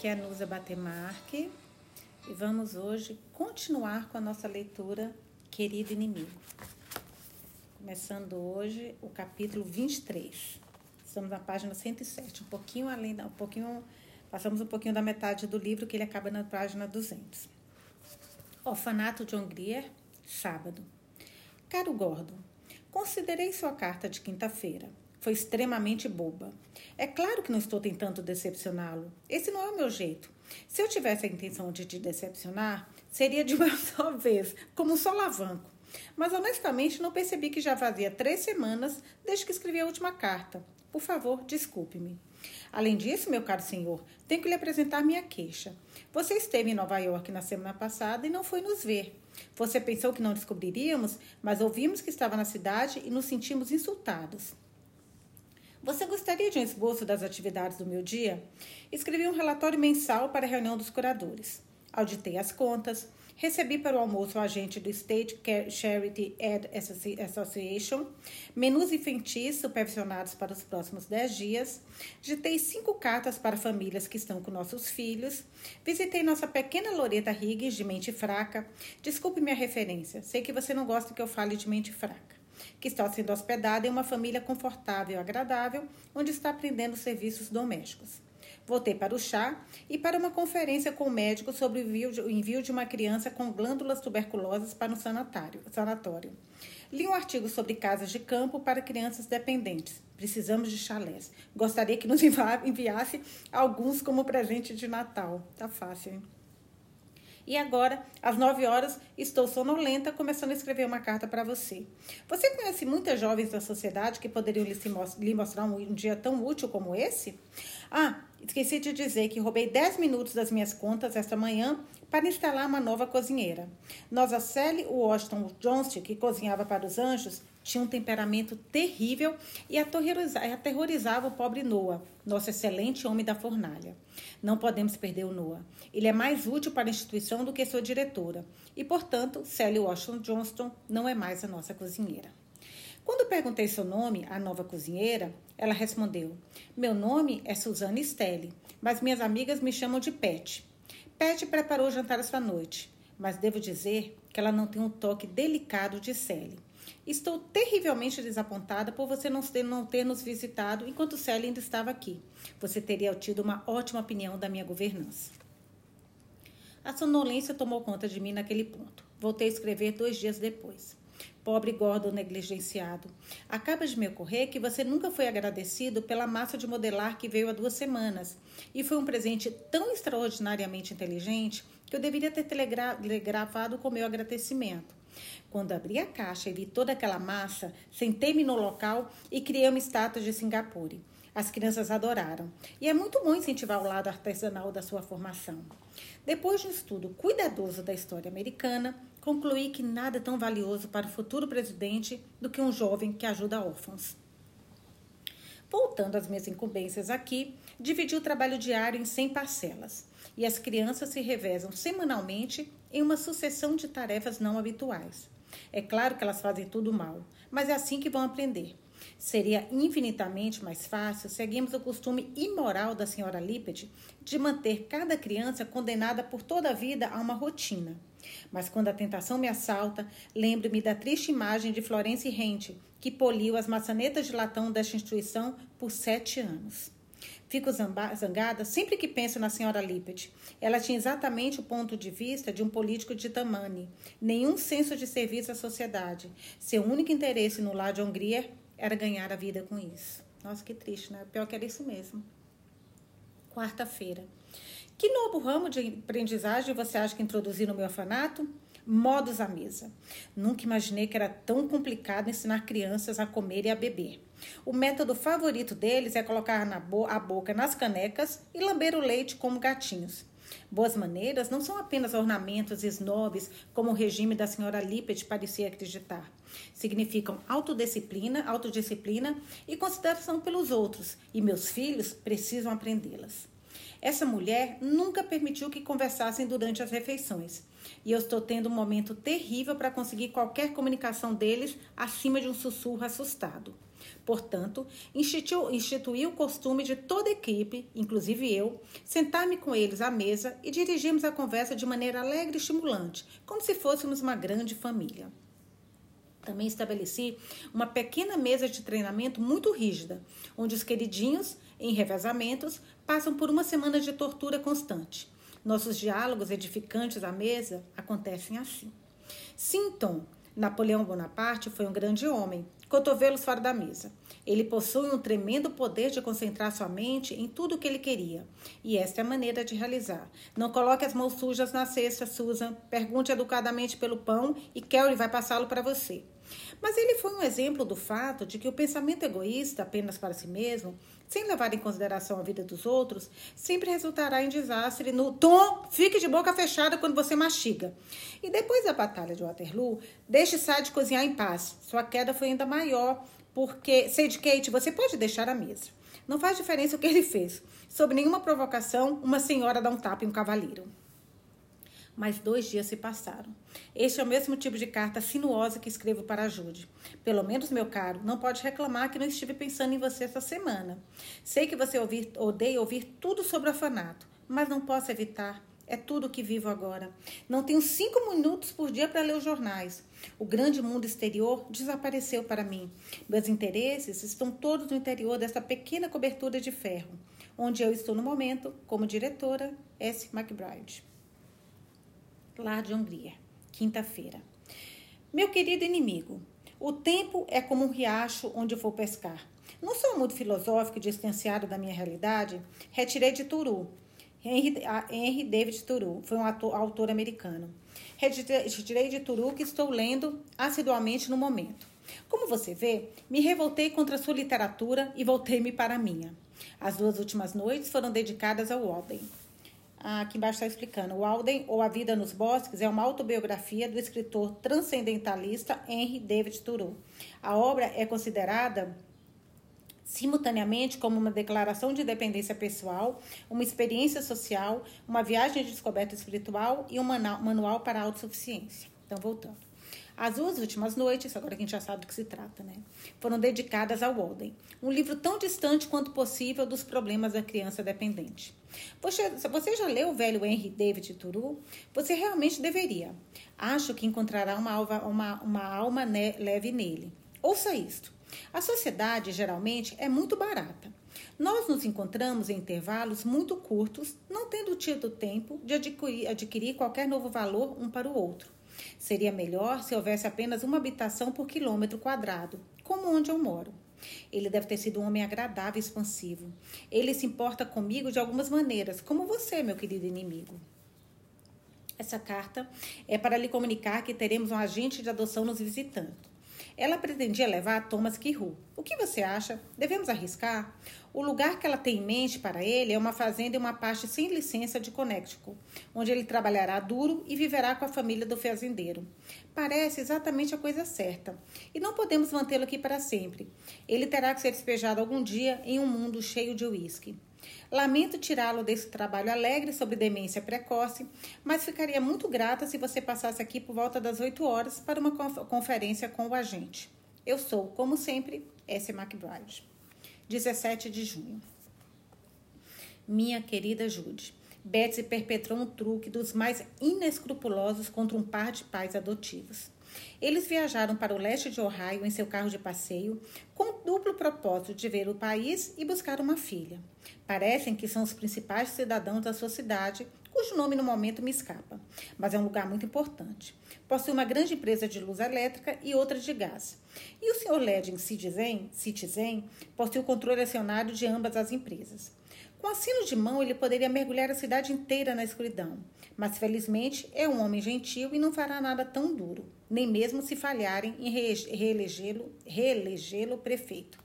aqui é a Nusa Batemarque e vamos hoje continuar com a nossa leitura Querido Inimigo. Começando hoje o capítulo 23. Estamos na página 107, um pouquinho além, um pouquinho, passamos um pouquinho da metade do livro que ele acaba na página 200. Orfanato John Grier, sábado. Caro Gordon, considerei sua carta de quinta-feira. Foi extremamente boba. É claro que não estou tentando decepcioná-lo. Esse não é o meu jeito. Se eu tivesse a intenção de te decepcionar, seria de uma só vez, como um solavanco. Mas honestamente não percebi que já fazia três semanas desde que escrevi a última carta. Por favor, desculpe-me. Além disso, meu caro senhor, tenho que lhe apresentar minha queixa. Você esteve em Nova York na semana passada e não foi nos ver. Você pensou que não descobriríamos, mas ouvimos que estava na cidade e nos sentimos insultados. Você gostaria de um esboço das atividades do meu dia? Escrevi um relatório mensal para a reunião dos curadores. Auditei as contas, recebi para o almoço o agente do State Charity Ed Association, menus infantis supervisionados para os próximos 10 dias, digitei cinco cartas para famílias que estão com nossos filhos, visitei nossa pequena Loreta Higgins de mente fraca. Desculpe minha referência, sei que você não gosta que eu fale de mente fraca que está sendo hospedada em uma família confortável e agradável, onde está aprendendo serviços domésticos. Voltei para o chá e para uma conferência com o médico sobre o envio de uma criança com glândulas tuberculosas para um sanatório. Li um artigo sobre casas de campo para crianças dependentes. Precisamos de chalés. Gostaria que nos enviasse alguns como presente de Natal. Tá fácil, hein? E agora, às 9 horas, estou sonolenta, começando a escrever uma carta para você. Você conhece muitas jovens da sociedade que poderiam lhe mostrar um dia tão útil como esse? Ah, esqueci de dizer que roubei 10 minutos das minhas contas esta manhã para instalar uma nova cozinheira. Nossa Sally Washington Johnston, que cozinhava para os anjos, tinha um temperamento terrível e aterrorizava o pobre Noah, nosso excelente homem da fornalha. Não podemos perder o Noah. Ele é mais útil para a instituição do que sua diretora. E, portanto, Sally Washington Johnston não é mais a nossa cozinheira. Quando perguntei seu nome à nova cozinheira, ela respondeu: Meu nome é Suzane Stelli, mas minhas amigas me chamam de Pet. Pet preparou o jantar esta noite, mas devo dizer que ela não tem um toque delicado de Sally. Estou terrivelmente desapontada por você não ter, não ter nos visitado enquanto Sally ainda estava aqui. Você teria tido uma ótima opinião da minha governança. A sonolência tomou conta de mim naquele ponto. Voltei a escrever dois dias depois. Pobre gordo negligenciado. Acaba de me ocorrer que você nunca foi agradecido pela massa de modelar que veio há duas semanas. E foi um presente tão extraordinariamente inteligente que eu deveria ter telegrafado com meu agradecimento. Quando abri a caixa e vi toda aquela massa, sentei-me no local e criei uma estátua de Singapura. As crianças adoraram. E é muito bom incentivar o lado artesanal da sua formação. Depois de um estudo cuidadoso da história americana, concluí que nada é tão valioso para o futuro presidente do que um jovem que ajuda órfãos. Voltando às minhas incumbências aqui, dividi o trabalho diário em 100 parcelas e as crianças se revezam semanalmente em uma sucessão de tarefas não habituais. É claro que elas fazem tudo mal, mas é assim que vão aprender. Seria infinitamente mais fácil seguirmos o costume imoral da senhora Lippet de manter cada criança condenada por toda a vida a uma rotina. Mas quando a tentação me assalta, lembro-me da triste imagem de Florence Rente, que poliu as maçanetas de latão desta instituição por sete anos. Fico zangada sempre que penso na senhora Lippet. Ela tinha exatamente o ponto de vista de um político de Tamani. Nenhum senso de serviço à sociedade. Seu único interesse no lar de Hungria era ganhar a vida com isso. Nossa, que triste, né? Pior que era isso mesmo. Quarta-feira. Que novo ramo de aprendizagem você acha que introduzi no meu orfanato? Modos à mesa. Nunca imaginei que era tão complicado ensinar crianças a comer e a beber. O método favorito deles é colocar na bo a boca nas canecas e lamber o leite como gatinhos. Boas maneiras não são apenas ornamentos snobs, como o regime da senhora Lippet parecia acreditar. Significam autodisciplina, autodisciplina e consideração pelos outros, e meus filhos precisam aprendê-las. Essa mulher nunca permitiu que conversassem durante as refeições. E eu estou tendo um momento terrível para conseguir qualquer comunicação deles acima de um sussurro assustado. Portanto, instituiu, instituiu o costume de toda a equipe, inclusive eu, sentar-me com eles à mesa e dirigirmos a conversa de maneira alegre e estimulante, como se fôssemos uma grande família. Também estabeleci uma pequena mesa de treinamento muito rígida, onde os queridinhos, em revezamentos, passam por uma semana de tortura constante. Nossos diálogos edificantes à mesa acontecem assim. Sinton, Napoleão Bonaparte foi um grande homem, cotovelos fora da mesa. Ele possui um tremendo poder de concentrar sua mente em tudo o que ele queria. E esta é a maneira de realizar. Não coloque as mãos sujas na cesta, Susan. Pergunte educadamente pelo pão e Kelly vai passá-lo para você. Mas ele foi um exemplo do fato de que o pensamento egoísta apenas para si mesmo, sem levar em consideração a vida dos outros, sempre resultará em desastre no tom, fique de boca fechada quando você mastiga. E depois da batalha de Waterloo, deixe Sade cozinhar em paz. Sua queda foi ainda maior, porque, Sade Kate, você pode deixar a mesa. Não faz diferença o que ele fez. Sob nenhuma provocação, uma senhora dá um tapa em um cavaleiro mas dois dias se passaram. Este é o mesmo tipo de carta sinuosa que escrevo para a Jude. Pelo menos, meu caro, não pode reclamar que não estive pensando em você essa semana. Sei que você ouvir, odeia ouvir tudo sobre o orfanato, mas não posso evitar. É tudo o que vivo agora. Não tenho cinco minutos por dia para ler os jornais. O grande mundo exterior desapareceu para mim. Meus interesses estão todos no interior dessa pequena cobertura de ferro, onde eu estou no momento como diretora S. McBride. Lar de Hungria, quinta-feira. Meu querido inimigo, o tempo é como um riacho onde vou pescar. Não sou muito filosófico e distanciado da minha realidade. Retirei de Turu. Henry, David Turu foi um ator, autor americano. Retirei de Turu que estou lendo assiduamente no momento. Como você vê, me revoltei contra sua literatura e voltei-me para a minha. As duas últimas noites foram dedicadas ao Walden. Aqui embaixo está explicando. O Alden, ou A Vida nos Bosques, é uma autobiografia do escritor transcendentalista Henry David Thoreau. A obra é considerada simultaneamente como uma declaração de independência pessoal, uma experiência social, uma viagem de descoberta espiritual e um manual para a autossuficiência. Então, voltando. As duas últimas noites, agora que a gente já sabe do que se trata, né? Foram dedicadas ao Walden, um livro tão distante quanto possível dos problemas da criança dependente. Você, você já leu o velho Henry David Thoreau? Você realmente deveria. Acho que encontrará uma alma, uma, uma alma ne, leve nele. Ouça isto. A sociedade, geralmente, é muito barata. Nós nos encontramos em intervalos muito curtos, não tendo tido tempo de adquirir, adquirir qualquer novo valor um para o outro. Seria melhor se houvesse apenas uma habitação por quilômetro quadrado, como onde eu moro. Ele deve ter sido um homem agradável e expansivo. Ele se importa comigo de algumas maneiras, como você, meu querido inimigo. Essa carta é para lhe comunicar que teremos um agente de adoção nos visitando. Ela pretendia levar Thomas Kiru. O que você acha? Devemos arriscar? O lugar que ela tem em mente para ele é uma fazenda e uma parte sem licença de Connecticut, onde ele trabalhará duro e viverá com a família do fazendeiro. Parece exatamente a coisa certa. E não podemos mantê-lo aqui para sempre. Ele terá que ser despejado algum dia em um mundo cheio de uísque. Lamento tirá-lo desse trabalho alegre sobre demência precoce, mas ficaria muito grata se você passasse aqui por volta das 8 horas para uma conferência com o agente. Eu sou, como sempre, S. McBride. 17 de junho. Minha querida Jude, Betsy perpetrou um truque dos mais inescrupulosos contra um par de pais adotivos. Eles viajaram para o leste de Ohio em seu carro de passeio, com o duplo propósito de ver o país e buscar uma filha. Parecem que são os principais cidadãos da sua cidade, cujo nome no momento me escapa, mas é um lugar muito importante. Possui uma grande empresa de luz elétrica e outra de gás. E o Sr. Ledgen Citizen, Citizen possui o controle acionário de ambas as empresas. Com assino de mão, ele poderia mergulhar a cidade inteira na escuridão. Mas felizmente é um homem gentil e não fará nada tão duro, nem mesmo se falharem em reelegê-lo reelegê prefeito.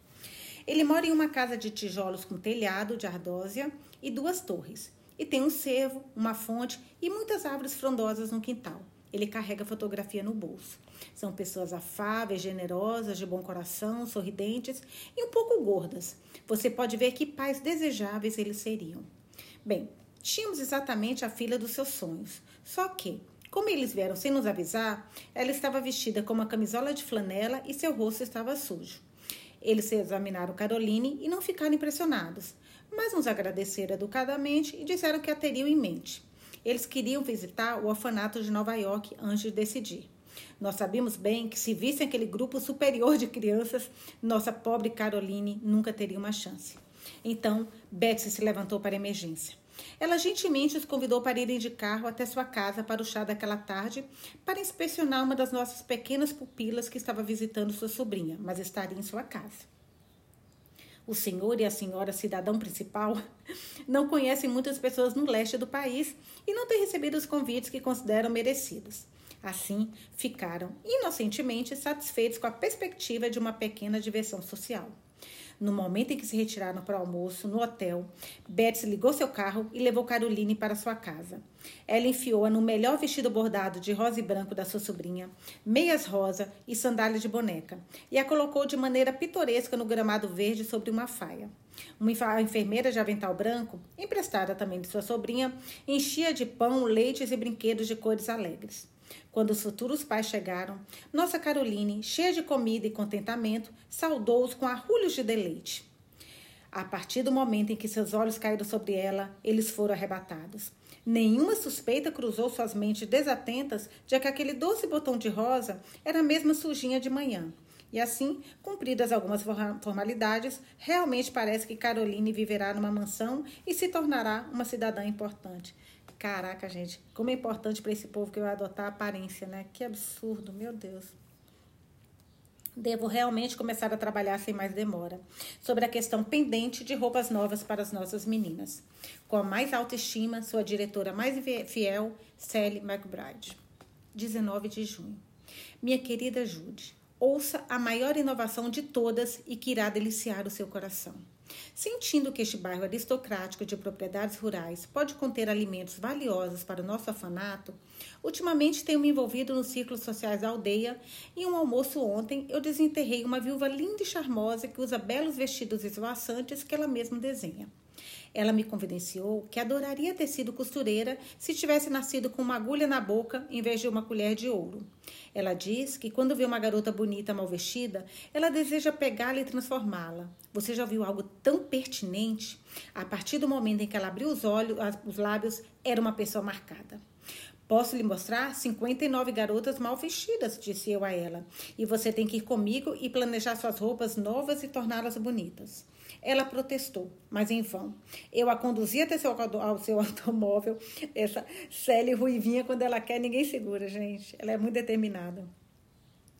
Ele mora em uma casa de tijolos com telhado de ardósia e duas torres. E tem um cervo, uma fonte e muitas árvores frondosas no quintal. Ele carrega fotografia no bolso. São pessoas afáveis, generosas, de bom coração, sorridentes e um pouco gordas. Você pode ver que pais desejáveis eles seriam. Bem, tínhamos exatamente a filha dos seus sonhos. Só que, como eles vieram sem nos avisar, ela estava vestida com uma camisola de flanela e seu rosto estava sujo. Eles examinaram Caroline e não ficaram impressionados, mas nos agradeceram educadamente e disseram que a teriam em mente. Eles queriam visitar o orfanato de Nova York antes de decidir. Nós sabíamos bem que se vissem aquele grupo superior de crianças, nossa pobre Caroline nunca teria uma chance. Então, Betsy se levantou para a emergência. Ela gentilmente os convidou para irem de carro até sua casa para o chá daquela tarde, para inspecionar uma das nossas pequenas pupilas que estava visitando sua sobrinha, mas estaria em sua casa. O senhor e a senhora cidadão principal não conhecem muitas pessoas no leste do país e não têm recebido os convites que consideram merecidos. Assim, ficaram inocentemente satisfeitos com a perspectiva de uma pequena diversão social. No momento em que se retiraram para o almoço no hotel, Betsy ligou seu carro e levou Caroline para sua casa. Ela enfiou-a no melhor vestido bordado de rosa e branco da sua sobrinha, meias rosa e sandálias de boneca, e a colocou de maneira pitoresca no gramado verde sobre uma faia. Uma enfermeira de avental branco, emprestada também de sua sobrinha, enchia de pão, leites e brinquedos de cores alegres. Quando os futuros pais chegaram, nossa Caroline, cheia de comida e contentamento, saudou-os com arrulhos de deleite. A partir do momento em que seus olhos caíram sobre ela, eles foram arrebatados. Nenhuma suspeita cruzou suas mentes desatentas de que aquele doce botão de rosa era a mesma sujinha de manhã. E assim, cumpridas algumas formalidades, realmente parece que Caroline viverá numa mansão e se tornará uma cidadã importante. Caraca, gente, como é importante para esse povo que vai adotar a aparência, né? Que absurdo, meu Deus. Devo realmente começar a trabalhar sem mais demora sobre a questão pendente de roupas novas para as nossas meninas. Com a mais alta estima, sua diretora mais fiel, Sally McBride. 19 de junho. Minha querida Jude, ouça a maior inovação de todas e que irá deliciar o seu coração. Sentindo que este bairro aristocrático de propriedades rurais pode conter alimentos valiosos para o nosso orfanato, ultimamente tenho me envolvido nos círculos sociais da aldeia e em um almoço ontem eu desenterrei uma viúva linda e charmosa que usa belos vestidos esvoaçantes que ela mesma desenha. Ela me confidenciou que adoraria ter sido costureira se tivesse nascido com uma agulha na boca em vez de uma colher de ouro. Ela diz que quando vê uma garota bonita mal vestida, ela deseja pegá-la e transformá-la. Você já viu algo tão pertinente? A partir do momento em que ela abriu os olhos, os lábios, era uma pessoa marcada. Posso lhe mostrar 59 garotas mal vestidas, disse eu a ela. E você tem que ir comigo e planejar suas roupas novas e torná-las bonitas. Ela protestou, mas em vão. Eu a conduzi até seu, ao seu automóvel. Essa Célia Ruivinha, quando ela quer, ninguém segura, gente. Ela é muito determinada.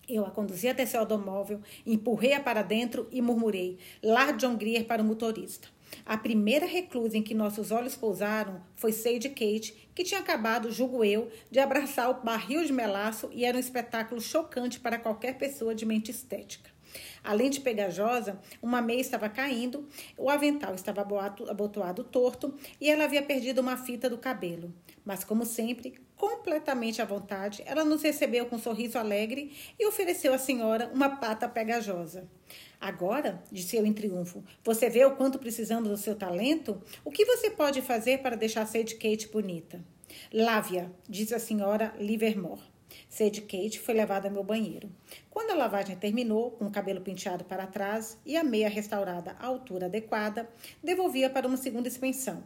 Eu a conduzi até seu automóvel, empurrei-a para dentro e murmurei: Lá John Grier para o motorista. A primeira reclusa em que nossos olhos pousaram foi Sadie Kate, que tinha acabado, julgo eu, de abraçar o barril de melaço e era um espetáculo chocante para qualquer pessoa de mente estética. Além de pegajosa, uma meia estava caindo, o avental estava abotoado torto e ela havia perdido uma fita do cabelo. Mas, como sempre, completamente à vontade, ela nos recebeu com um sorriso alegre e ofereceu à senhora uma pata pegajosa. Agora, disse eu em triunfo, você vê o quanto precisamos do seu talento? O que você pode fazer para deixar Sadie Kate bonita? Lávia, disse a senhora Livermore. Sadie Kate foi levada ao meu banheiro. Quando a lavagem terminou, com o cabelo penteado para trás e a meia restaurada à altura adequada, devolvia para uma segunda inspeção.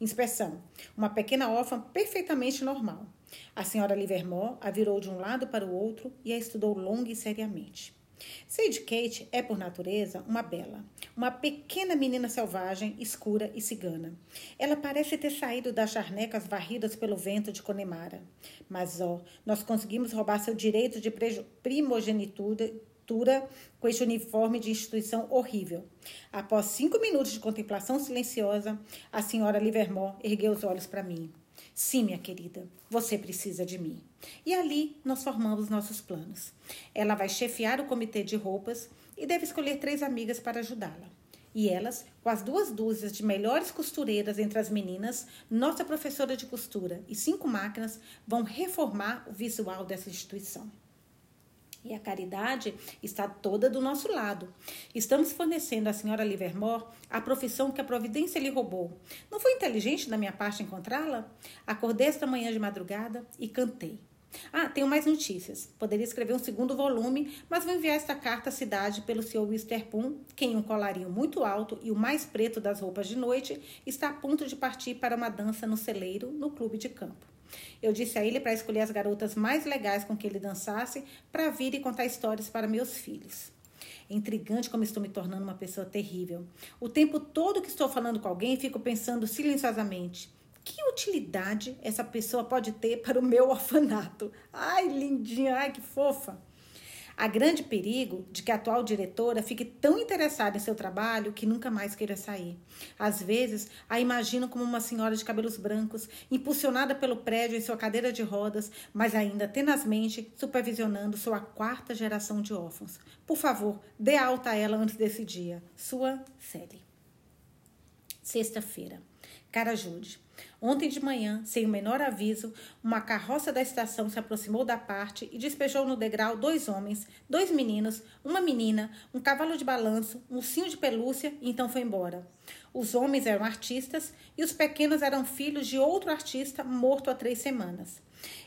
Inspeção. Uma pequena órfã perfeitamente normal. A senhora Livermore a virou de um lado para o outro e a estudou longa e seriamente. Sadie Kate é, por natureza, uma bela, uma pequena menina selvagem, escura e cigana. Ela parece ter saído das charnecas varridas pelo vento de Connemara. Mas, ó, nós conseguimos roubar seu direito de primogenitura com este uniforme de instituição horrível. Após cinco minutos de contemplação silenciosa, a senhora Livermore ergueu os olhos para mim. Sim, minha querida, você precisa de mim. E ali nós formamos nossos planos. Ela vai chefiar o comitê de roupas e deve escolher três amigas para ajudá-la. E elas, com as duas dúzias de melhores costureiras entre as meninas, nossa professora de costura e cinco máquinas, vão reformar o visual dessa instituição. E a caridade está toda do nosso lado. Estamos fornecendo à senhora Livermore a profissão que a providência lhe roubou. Não foi inteligente da minha parte encontrá-la? Acordei esta manhã de madrugada e cantei. Ah, tenho mais notícias. Poderia escrever um segundo volume, mas vou enviar esta carta à cidade pelo Sr. Wisterpoon, que em um colarinho muito alto e o mais preto das roupas de noite, está a ponto de partir para uma dança no celeiro, no clube de campo. Eu disse a ele para escolher as garotas mais legais com que ele dançasse para vir e contar histórias para meus filhos. É intrigante como estou me tornando uma pessoa terrível. O tempo todo que estou falando com alguém, fico pensando silenciosamente que utilidade essa pessoa pode ter para o meu orfanato? Ai, lindinha, ai, que fofa. Há grande perigo de que a atual diretora fique tão interessada em seu trabalho que nunca mais queira sair. Às vezes, a imagino como uma senhora de cabelos brancos, impulsionada pelo prédio em sua cadeira de rodas, mas ainda tenazmente supervisionando sua quarta geração de órfãos. Por favor, dê alta a ela antes desse dia. Sua Sally. Sexta-feira. Cara Jude. Ontem de manhã, sem o menor aviso, uma carroça da estação se aproximou da parte e despejou no degrau dois homens, dois meninos, uma menina, um cavalo de balanço, um ursinho de pelúcia e então foi embora. Os homens eram artistas e os pequenos eram filhos de outro artista morto há três semanas.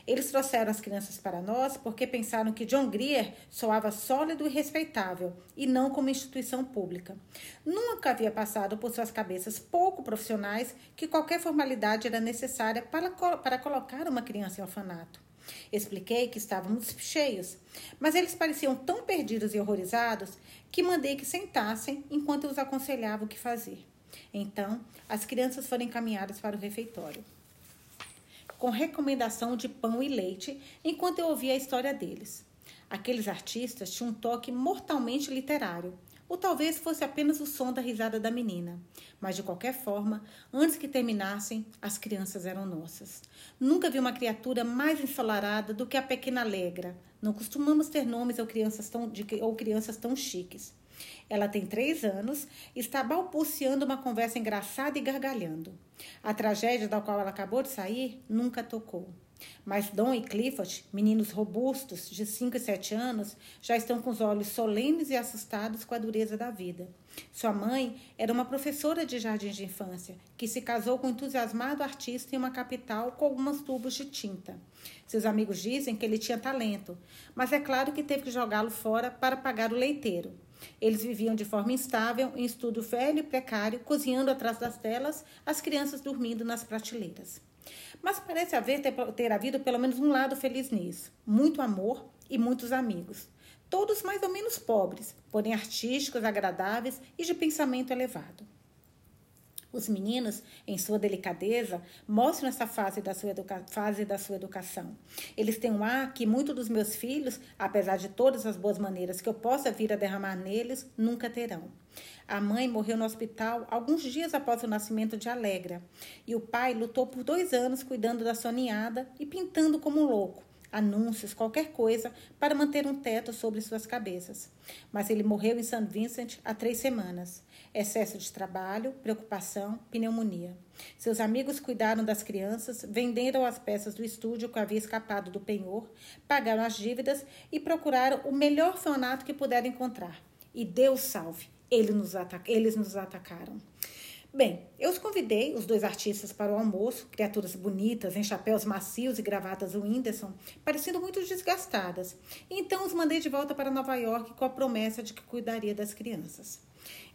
Eles trouxeram as crianças para nós porque pensaram que John Grier soava sólido e respeitável e não como instituição pública. Nunca havia passado por suas cabeças pouco profissionais que qualquer formalidade era necessária para, para colocar uma criança em orfanato. Expliquei que estávamos cheios, mas eles pareciam tão perdidos e horrorizados que mandei que sentassem enquanto eu os aconselhava o que fazer. Então, as crianças foram encaminhadas para o refeitório com recomendação de pão e leite, enquanto eu ouvia a história deles. Aqueles artistas tinham um toque mortalmente literário, ou talvez fosse apenas o som da risada da menina. Mas, de qualquer forma, antes que terminassem, as crianças eram nossas. Nunca vi uma criatura mais ensolarada do que a pequena Alegra. Não costumamos ter nomes ou crianças tão, de, ou crianças tão chiques. Ela tem três anos está balbuciando uma conversa engraçada e gargalhando. A tragédia da qual ela acabou de sair nunca tocou. Mas Dom e Clifford, meninos robustos de 5 e 7 anos, já estão com os olhos solenes e assustados com a dureza da vida. Sua mãe era uma professora de jardins de infância, que se casou com um entusiasmado artista em uma capital com alguns tubos de tinta. Seus amigos dizem que ele tinha talento, mas é claro que teve que jogá-lo fora para pagar o leiteiro. Eles viviam de forma instável, em estudo velho e precário, cozinhando atrás das telas, as crianças dormindo nas prateleiras. Mas parece haver ter, ter havido pelo menos um lado feliz nisso: muito amor e muitos amigos. Todos mais ou menos pobres, porém artísticos, agradáveis e de pensamento elevado. Os meninos, em sua delicadeza, mostram essa fase da sua, fase da sua educação. Eles têm um ar que muitos dos meus filhos, apesar de todas as boas maneiras que eu possa vir a derramar neles, nunca terão. A mãe morreu no hospital alguns dias após o nascimento de Alegra, e o pai lutou por dois anos cuidando da sua ninhada e pintando como um louco anúncios, qualquer coisa, para manter um teto sobre suas cabeças. Mas ele morreu em St. Vincent há três semanas excesso de trabalho, preocupação, pneumonia. Seus amigos cuidaram das crianças, venderam as peças do estúdio que havia escapado do penhor, pagaram as dívidas e procuraram o melhor orfanato que puderam encontrar. E Deus salve, eles nos, eles nos atacaram. Bem, eu os convidei, os dois artistas, para o almoço, criaturas bonitas, em chapéus macios e gravatas Whindersson, parecendo muito desgastadas. Então os mandei de volta para Nova York com a promessa de que cuidaria das crianças.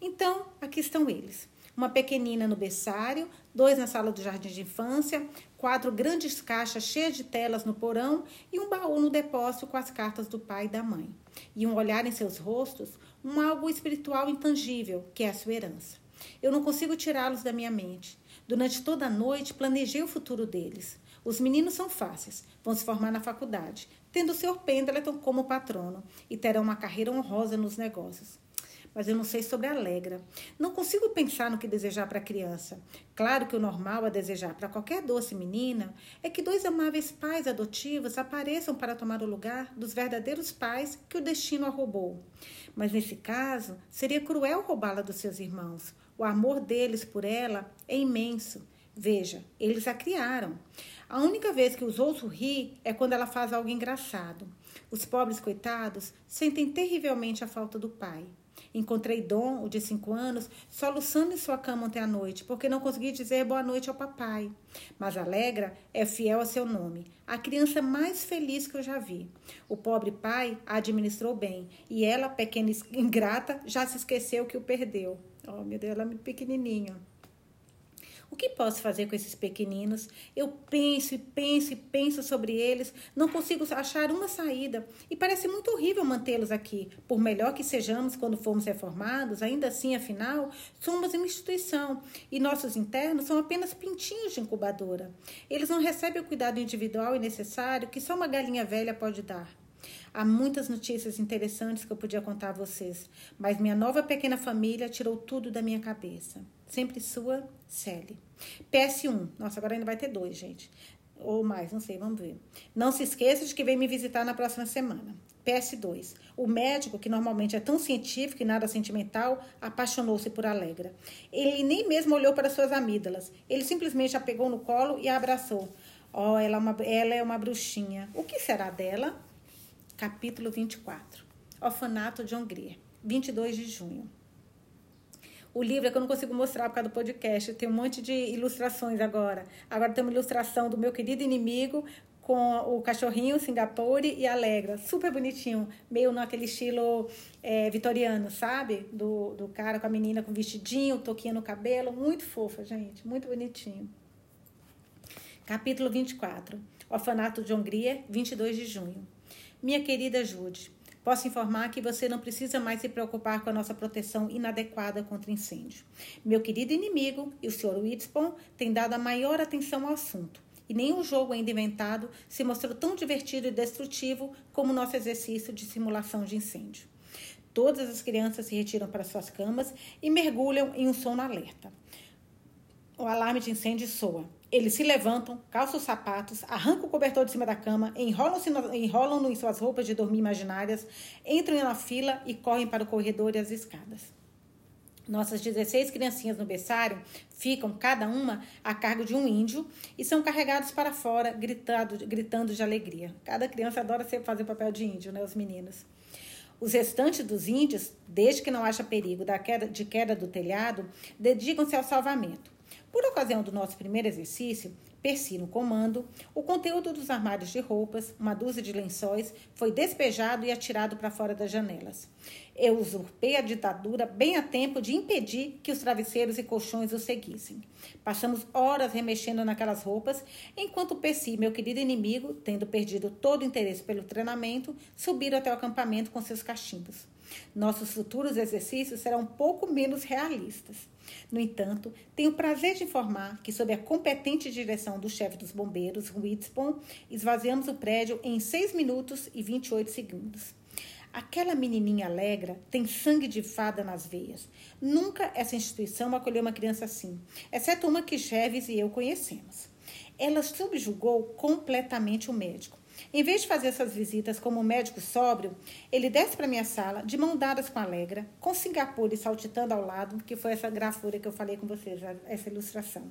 Então, aqui estão eles. Uma pequenina no berçário, dois na sala do jardim de infância, quatro grandes caixas cheias de telas no porão e um baú no depósito com as cartas do pai e da mãe. E um olhar em seus rostos, um algo espiritual intangível, que é a sua herança. Eu não consigo tirá-los da minha mente. Durante toda a noite, planejei o futuro deles. Os meninos são fáceis, vão se formar na faculdade, tendo o Sr. Pendleton como patrono e terão uma carreira honrosa nos negócios mas eu não sei sobre a Alegra. Não consigo pensar no que desejar para a criança. Claro que o normal a desejar para qualquer doce menina é que dois amáveis pais adotivos apareçam para tomar o lugar dos verdadeiros pais que o destino a roubou. Mas nesse caso, seria cruel roubá-la dos seus irmãos. O amor deles por ela é imenso. Veja, eles a criaram. A única vez que os ouço rir é quando ela faz algo engraçado. Os pobres coitados sentem terrivelmente a falta do pai. Encontrei Dom, o de cinco anos, soluçando em sua cama ontem à noite, porque não consegui dizer boa noite ao papai. Mas Alegra é fiel a seu nome, a criança mais feliz que eu já vi. O pobre pai a administrou bem, e ela, pequena ingrata, já se esqueceu que o perdeu. Oh, meu Deus, ela é muito pequenininha. O que posso fazer com esses pequeninos? Eu penso e penso e penso sobre eles, não consigo achar uma saída e parece muito horrível mantê-los aqui. Por melhor que sejamos quando formos reformados, ainda assim, afinal, somos uma instituição e nossos internos são apenas pintinhos de incubadora. Eles não recebem o cuidado individual e necessário que só uma galinha velha pode dar. Há muitas notícias interessantes que eu podia contar a vocês, mas minha nova pequena família tirou tudo da minha cabeça. Sempre sua, Sally. PS1. Nossa, agora ainda vai ter dois, gente. Ou mais, não sei, vamos ver. Não se esqueça de que vem me visitar na próxima semana. PS2. O médico, que normalmente é tão científico e nada sentimental, apaixonou-se por Alegra. Ele nem mesmo olhou para suas amígdalas. Ele simplesmente a pegou no colo e a abraçou. Oh, ela é uma, ela é uma bruxinha. O que será dela? Capítulo 24. Orfanato John Grier. 22 de junho. O livro é que eu não consigo mostrar por causa do podcast. Tem um monte de ilustrações agora. Agora tem uma ilustração do meu querido inimigo com o cachorrinho Singapore e Alegra. Super bonitinho. Meio naquele estilo é, vitoriano, sabe? Do, do cara com a menina com vestidinho, toquinha no cabelo. Muito fofa, gente. Muito bonitinho. Capítulo 24. Orfanato John Grier, 22 de junho. Minha querida Jude, Posso informar que você não precisa mais se preocupar com a nossa proteção inadequada contra incêndio. Meu querido inimigo e o Sr. Whitspon têm dado a maior atenção ao assunto. E nenhum jogo ainda inventado se mostrou tão divertido e destrutivo como o nosso exercício de simulação de incêndio. Todas as crianças se retiram para suas camas e mergulham em um sono alerta. O alarme de incêndio soa. Eles se levantam, calçam os sapatos, arrancam o cobertor de cima da cama, enrolam-se enrolam em suas roupas de dormir imaginárias, entram na fila e correm para o corredor e as escadas. Nossas 16 criancinhas no berçário ficam, cada uma, a cargo de um índio e são carregados para fora, gritando, gritando de alegria. Cada criança adora fazer o papel de índio, né, os meninos. Os restantes dos índios, desde que não haja perigo da queda, de queda do telhado, dedicam-se ao salvamento. Por ocasião do nosso primeiro exercício, Percy no comando, o conteúdo dos armários de roupas, uma dúzia de lençóis, foi despejado e atirado para fora das janelas. Eu usurpei a ditadura bem a tempo de impedir que os travesseiros e colchões o seguissem. Passamos horas remexendo naquelas roupas, enquanto Percy, meu querido inimigo, tendo perdido todo o interesse pelo treinamento, subiram até o acampamento com seus cachimbos. Nossos futuros exercícios serão um pouco menos realistas. No entanto, tenho o prazer de informar que, sob a competente direção do chefe dos bombeiros, Whitspon, esvaziamos o prédio em 6 minutos e 28 segundos. Aquela menininha alegra tem sangue de fada nas veias. Nunca essa instituição acolheu uma criança assim, exceto uma que Cheves e eu conhecemos. Ela subjugou completamente o médico em vez de fazer essas visitas como médico sóbrio, ele desce para minha sala, de mão dadas com a Alegra, com Singapura saltitando ao lado, que foi essa grafura que eu falei com vocês, essa ilustração.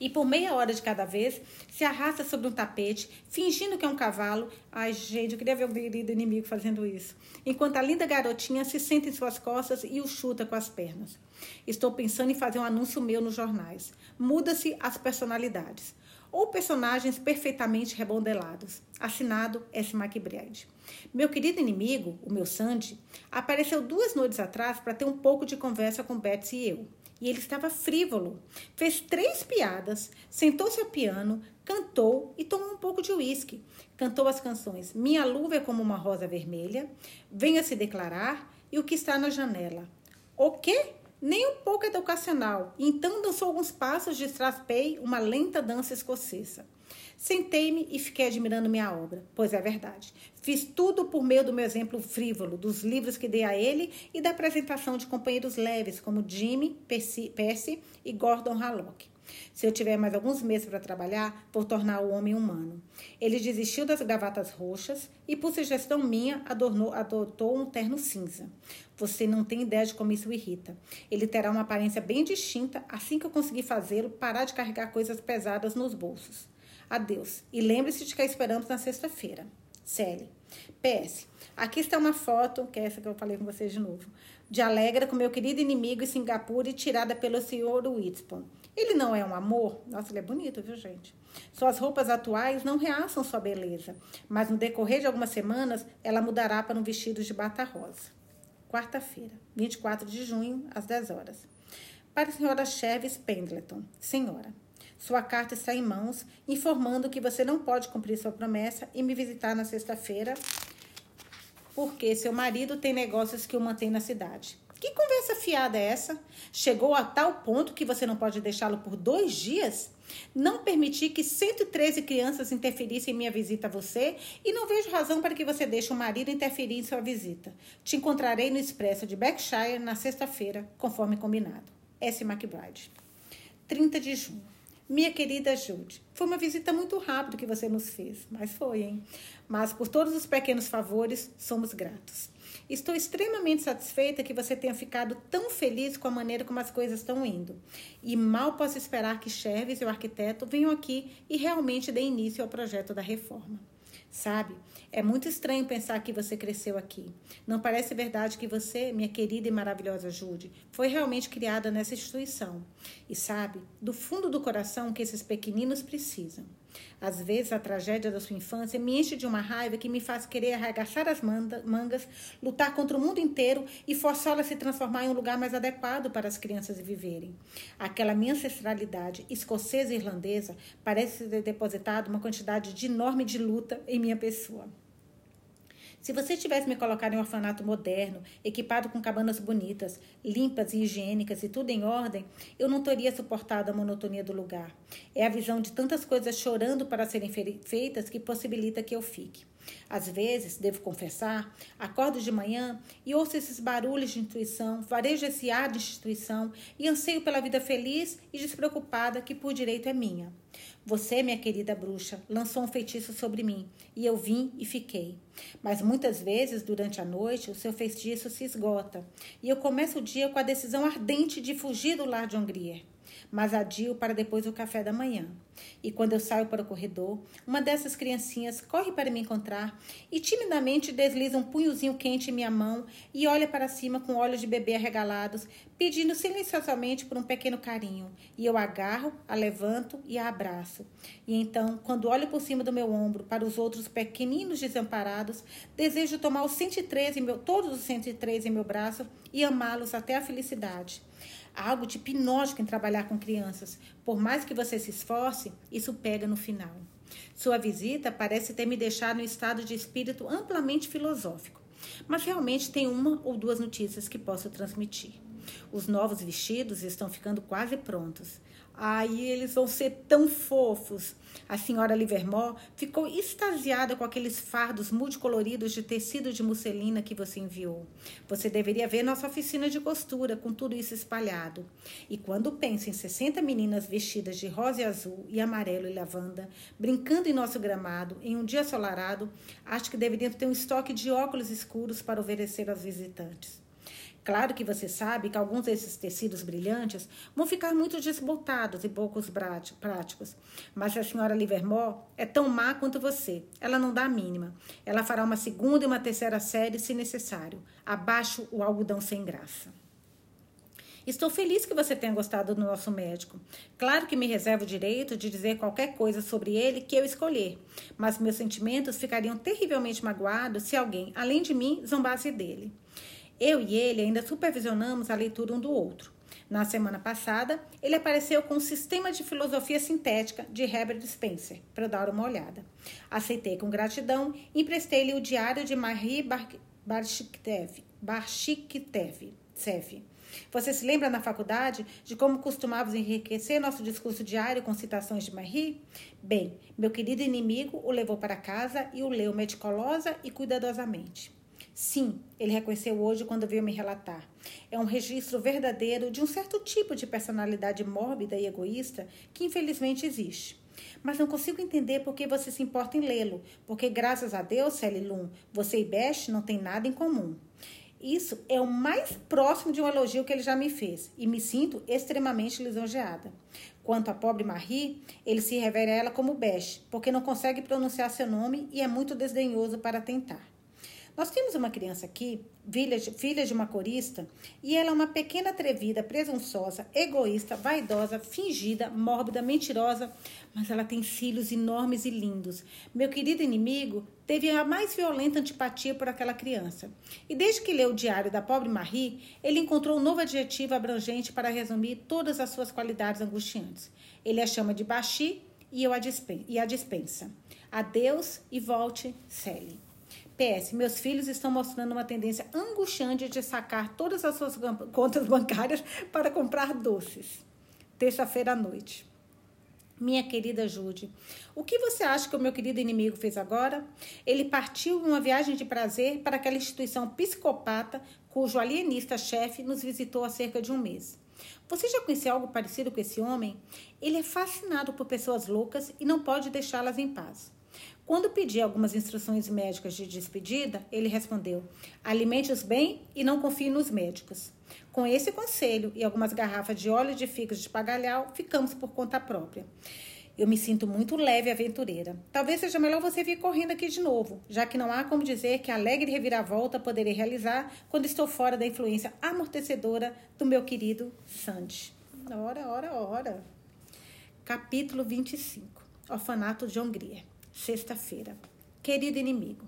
E por meia hora de cada vez, se arrasta sobre um tapete, fingindo que é um cavalo. Ai, gente, eu queria ver o querido inimigo fazendo isso. Enquanto a linda garotinha se senta em suas costas e o chuta com as pernas. Estou pensando em fazer um anúncio meu nos jornais. Muda-se as personalidades ou personagens perfeitamente rebondelados. Assinado S. McBride. Meu querido inimigo, o meu Sandy, apareceu duas noites atrás para ter um pouco de conversa com Betsy e eu. E ele estava frívolo. Fez três piadas, sentou-se ao piano, cantou e tomou um pouco de uísque. Cantou as canções Minha Luva é como uma rosa vermelha, Venha se declarar e O que está na janela. O quê? Nem um pouco educacional, então dançou alguns passos de Strathspey, uma lenta dança escocesa. Sentei-me e fiquei admirando minha obra, pois é verdade. Fiz tudo por meio do meu exemplo frívolo, dos livros que dei a ele e da apresentação de companheiros leves como Jimmy, Percy, Percy e Gordon Hallock. Se eu tiver mais alguns meses para trabalhar, vou tornar o homem humano. Ele desistiu das gravatas roxas e, por sugestão minha, adornou, adotou um terno cinza. Você não tem ideia de como isso o irrita. Ele terá uma aparência bem distinta assim que eu conseguir fazê-lo parar de carregar coisas pesadas nos bolsos. Adeus. E lembre-se de que esperamos na sexta-feira. Sally. PS. Aqui está uma foto, que é essa que eu falei com vocês de novo, de Alegra com meu querido inimigo em Singapura e tirada pelo senhor Whitspon. Ele não é um amor? Nossa, ele é bonito, viu, gente? Suas roupas atuais não realçam sua beleza, mas no decorrer de algumas semanas ela mudará para um vestido de bata rosa. Quarta-feira, 24 de junho, às 10 horas. Para a senhora Cheves Pendleton. Senhora, sua carta está em mãos, informando que você não pode cumprir sua promessa e me visitar na sexta-feira, porque seu marido tem negócios que o mantém na cidade. Que conversa fiada é essa? Chegou a tal ponto que você não pode deixá-lo por dois dias? Não permitir que 113 crianças interferissem em minha visita a você e não vejo razão para que você deixe o marido interferir em sua visita. Te encontrarei no Expresso de Berkshire na sexta-feira, conforme combinado. S. McBride. 30 de junho. Minha querida Jude, foi uma visita muito rápida que você nos fez, mas foi, hein? Mas por todos os pequenos favores, somos gratos. Estou extremamente satisfeita que você tenha ficado tão feliz com a maneira como as coisas estão indo. E mal posso esperar que Cherves e o arquiteto venham aqui e realmente dê início ao projeto da reforma. Sabe? É muito estranho pensar que você cresceu aqui. Não parece verdade que você, minha querida e maravilhosa Jude, foi realmente criada nessa instituição. E sabe, do fundo do coração, que esses pequeninos precisam. Às vezes, a tragédia da sua infância me enche de uma raiva que me faz querer arregaçar as mangas, lutar contra o mundo inteiro e forçá-la a se transformar em um lugar mais adequado para as crianças viverem. Aquela minha ancestralidade escocesa e irlandesa parece ter depositado uma quantidade de enorme de luta em minha pessoa. Se você tivesse me colocado em um orfanato moderno, equipado com cabanas bonitas, limpas e higiênicas e tudo em ordem, eu não teria suportado a monotonia do lugar. É a visão de tantas coisas chorando para serem feitas que possibilita que eu fique. Às vezes, devo confessar, acordo de manhã e ouço esses barulhos de intuição, varejo esse ar de instituição e anseio pela vida feliz e despreocupada que por direito é minha. Você, minha querida bruxa, lançou um feitiço sobre mim e eu vim e fiquei. Mas muitas vezes, durante a noite, o seu feitiço se esgota e eu começo o dia com a decisão ardente de fugir do lar de Hungria mas adio para depois do café da manhã. E quando eu saio para o corredor, uma dessas criancinhas corre para me encontrar e timidamente desliza um punhozinho quente em minha mão e olha para cima com olhos de bebê arregalados, pedindo silenciosamente por um pequeno carinho. E eu agarro, a levanto e a abraço. E então, quando olho por cima do meu ombro para os outros pequeninos desamparados, desejo tomar os 103 em meu, todos os 103 em meu braço e amá-los até a felicidade. Há algo de hipnótico em trabalhar com crianças. Por mais que você se esforce, isso pega no final. Sua visita parece ter me deixado em estado de espírito amplamente filosófico. Mas realmente tem uma ou duas notícias que posso transmitir. Os novos vestidos estão ficando quase prontos. Aí eles vão ser tão fofos. A senhora Livermore ficou extasiada com aqueles fardos multicoloridos de tecido de musselina que você enviou. Você deveria ver nossa oficina de costura com tudo isso espalhado. E quando pensa em 60 meninas vestidas de rosa e azul e amarelo e lavanda, brincando em nosso gramado em um dia ensolarado, acho que deveríamos ter um estoque de óculos escuros para oferecer aos visitantes. Claro que você sabe que alguns desses tecidos brilhantes vão ficar muito desbotados e poucos práticos. Mas a senhora Livermore é tão má quanto você. Ela não dá a mínima. Ela fará uma segunda e uma terceira série se necessário. Abaixo o algodão sem graça. Estou feliz que você tenha gostado do nosso médico. Claro que me reservo o direito de dizer qualquer coisa sobre ele que eu escolher, mas meus sentimentos ficariam terrivelmente magoados se alguém, além de mim, zombasse dele. Eu e ele ainda supervisionamos a leitura um do outro. Na semana passada, ele apareceu com o Sistema de Filosofia Sintética de Herbert Spencer, para dar uma olhada. Aceitei com gratidão e emprestei-lhe o diário de Marie Barshiktev. Você se lembra na faculdade de como costumávamos enriquecer nosso discurso diário com citações de Marie? Bem, meu querido inimigo o levou para casa e o leu meticulosa e cuidadosamente. Sim, ele reconheceu hoje quando veio me relatar. É um registro verdadeiro de um certo tipo de personalidade mórbida e egoísta que infelizmente existe. Mas não consigo entender por que você se importa em lê-lo, porque graças a Deus, Sally Lum, você e Beth não têm nada em comum. Isso é o mais próximo de um elogio que ele já me fez e me sinto extremamente lisonjeada. Quanto à pobre Marie, ele se refere a ela como Beche, porque não consegue pronunciar seu nome e é muito desdenhoso para tentar. Nós temos uma criança aqui, filha de uma corista, e ela é uma pequena atrevida, presunçosa, egoísta, vaidosa, fingida, mórbida, mentirosa, mas ela tem cílios enormes e lindos. Meu querido inimigo teve a mais violenta antipatia por aquela criança. E desde que leu o diário da pobre Marie, ele encontrou um novo adjetivo abrangente para resumir todas as suas qualidades angustiantes. Ele a chama de Baxi e, eu a dispensa, e a dispensa. Adeus e volte, Sally. PS, meus filhos estão mostrando uma tendência angustiante de sacar todas as suas contas bancárias para comprar doces. Terça-feira à noite. Minha querida Jude, o que você acha que o meu querido inimigo fez agora? Ele partiu uma viagem de prazer para aquela instituição psicopata cujo alienista-chefe nos visitou há cerca de um mês. Você já conheceu algo parecido com esse homem? Ele é fascinado por pessoas loucas e não pode deixá-las em paz. Quando pedi algumas instruções médicas de despedida, ele respondeu: alimente-os bem e não confie nos médicos. Com esse conselho e algumas garrafas de óleo de figos de pagalhau, ficamos por conta própria. Eu me sinto muito leve e aventureira. Talvez seja melhor você vir correndo aqui de novo, já que não há como dizer que alegre reviravolta poderei realizar quando estou fora da influência amortecedora do meu querido Sandy. Ora, ora, ora. Capítulo 25 Orfanato de Hungria sexta-feira. Querido inimigo,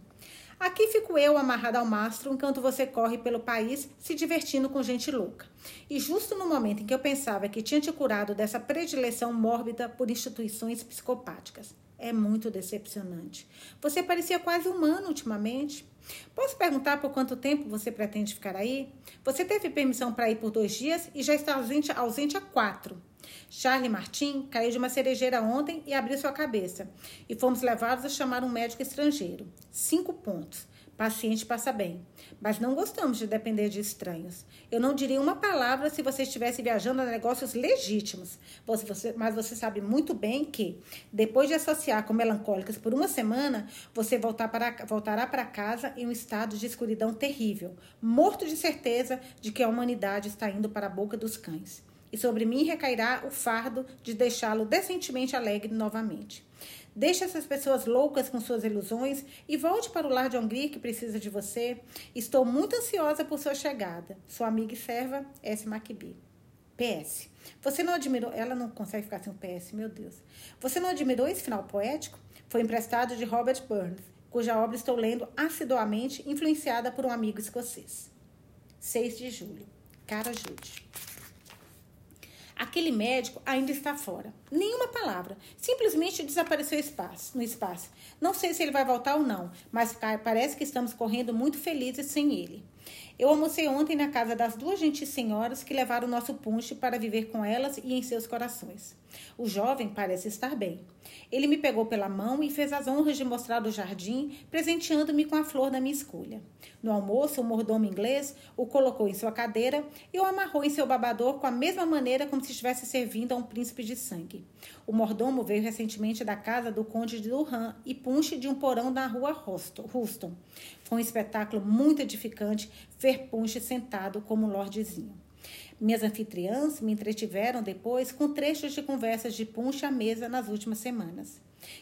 aqui fico eu amarrada ao mastro enquanto você corre pelo país se divertindo com gente louca. E justo no momento em que eu pensava que tinha te curado dessa predileção mórbida por instituições psicopáticas. É muito decepcionante. Você parecia quase humano ultimamente. Posso perguntar por quanto tempo você pretende ficar aí? Você teve permissão para ir por dois dias e já está ausente, ausente há quatro. Charlie Martin caiu de uma cerejeira ontem e abriu sua cabeça. E fomos levados a chamar um médico estrangeiro. Cinco pontos. Paciente passa bem. Mas não gostamos de depender de estranhos. Eu não diria uma palavra se você estivesse viajando a negócios legítimos. Você, você, mas você sabe muito bem que, depois de associar com melancólicas por uma semana, você voltar para, voltará para casa em um estado de escuridão terrível, morto de certeza de que a humanidade está indo para a boca dos cães e sobre mim recairá o fardo de deixá-lo decentemente alegre novamente. Deixe essas pessoas loucas com suas ilusões e volte para o lar de Hungria que precisa de você. Estou muito ansiosa por sua chegada. Sua amiga e serva, S. McBee. PS. Você não admirou. Ela não consegue ficar sem um PS, meu Deus. Você não admirou esse final poético? Foi emprestado de Robert Burns, cuja obra estou lendo assiduamente, influenciada por um amigo escocês. 6 de julho. Cara Jude. Aquele médico ainda está fora. Nenhuma palavra. Simplesmente desapareceu espaço, no espaço. Não sei se ele vai voltar ou não, mas parece que estamos correndo muito felizes sem ele. Eu almocei ontem na casa das duas gentis senhoras que levaram o nosso punche para viver com elas e em seus corações. O jovem parece estar bem. Ele me pegou pela mão e fez as honras de mostrar o jardim, presenteando-me com a flor da minha escolha. No almoço, o mordomo inglês o colocou em sua cadeira e o amarrou em seu babador com a mesma maneira como se estivesse servindo a um príncipe de sangue. O mordomo veio recentemente da casa do conde de Durham e punche de um porão na rua Houston. Foi um espetáculo muito edificante ver punche sentado como um lordezinho. Minhas anfitriãs me entretiveram depois com trechos de conversas de punche à mesa nas últimas semanas.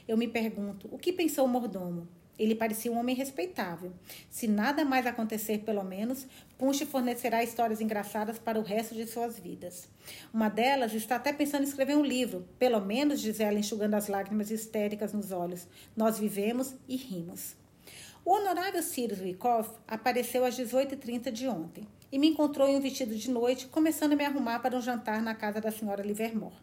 Eu me pergunto, o que pensou o mordomo? Ele parecia um homem respeitável. Se nada mais acontecer, pelo menos, Punch fornecerá histórias engraçadas para o resto de suas vidas. Uma delas está até pensando em escrever um livro. Pelo menos, diz ela, enxugando as lágrimas histéricas nos olhos. Nós vivemos e rimos. O honorável Sirius Wyckoff apareceu às 18h30 de ontem e me encontrou em um vestido de noite, começando a me arrumar para um jantar na casa da senhora Livermore.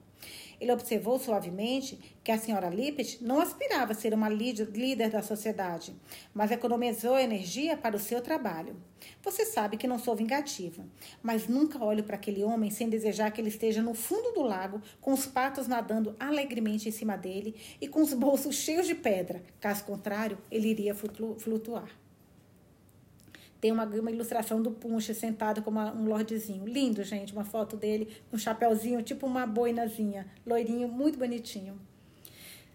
Ele observou suavemente que a senhora Lippet não aspirava a ser uma líder da sociedade, mas economizou energia para o seu trabalho. Você sabe que não sou vingativa, mas nunca olho para aquele homem sem desejar que ele esteja no fundo do lago, com os patos nadando alegremente em cima dele e com os bolsos cheios de pedra. Caso contrário, ele iria flutuar. Tem uma, uma ilustração do Punch sentado como um lordezinho. Lindo, gente, uma foto dele um chapéuzinho, tipo uma boinazinha. Loirinho, muito bonitinho.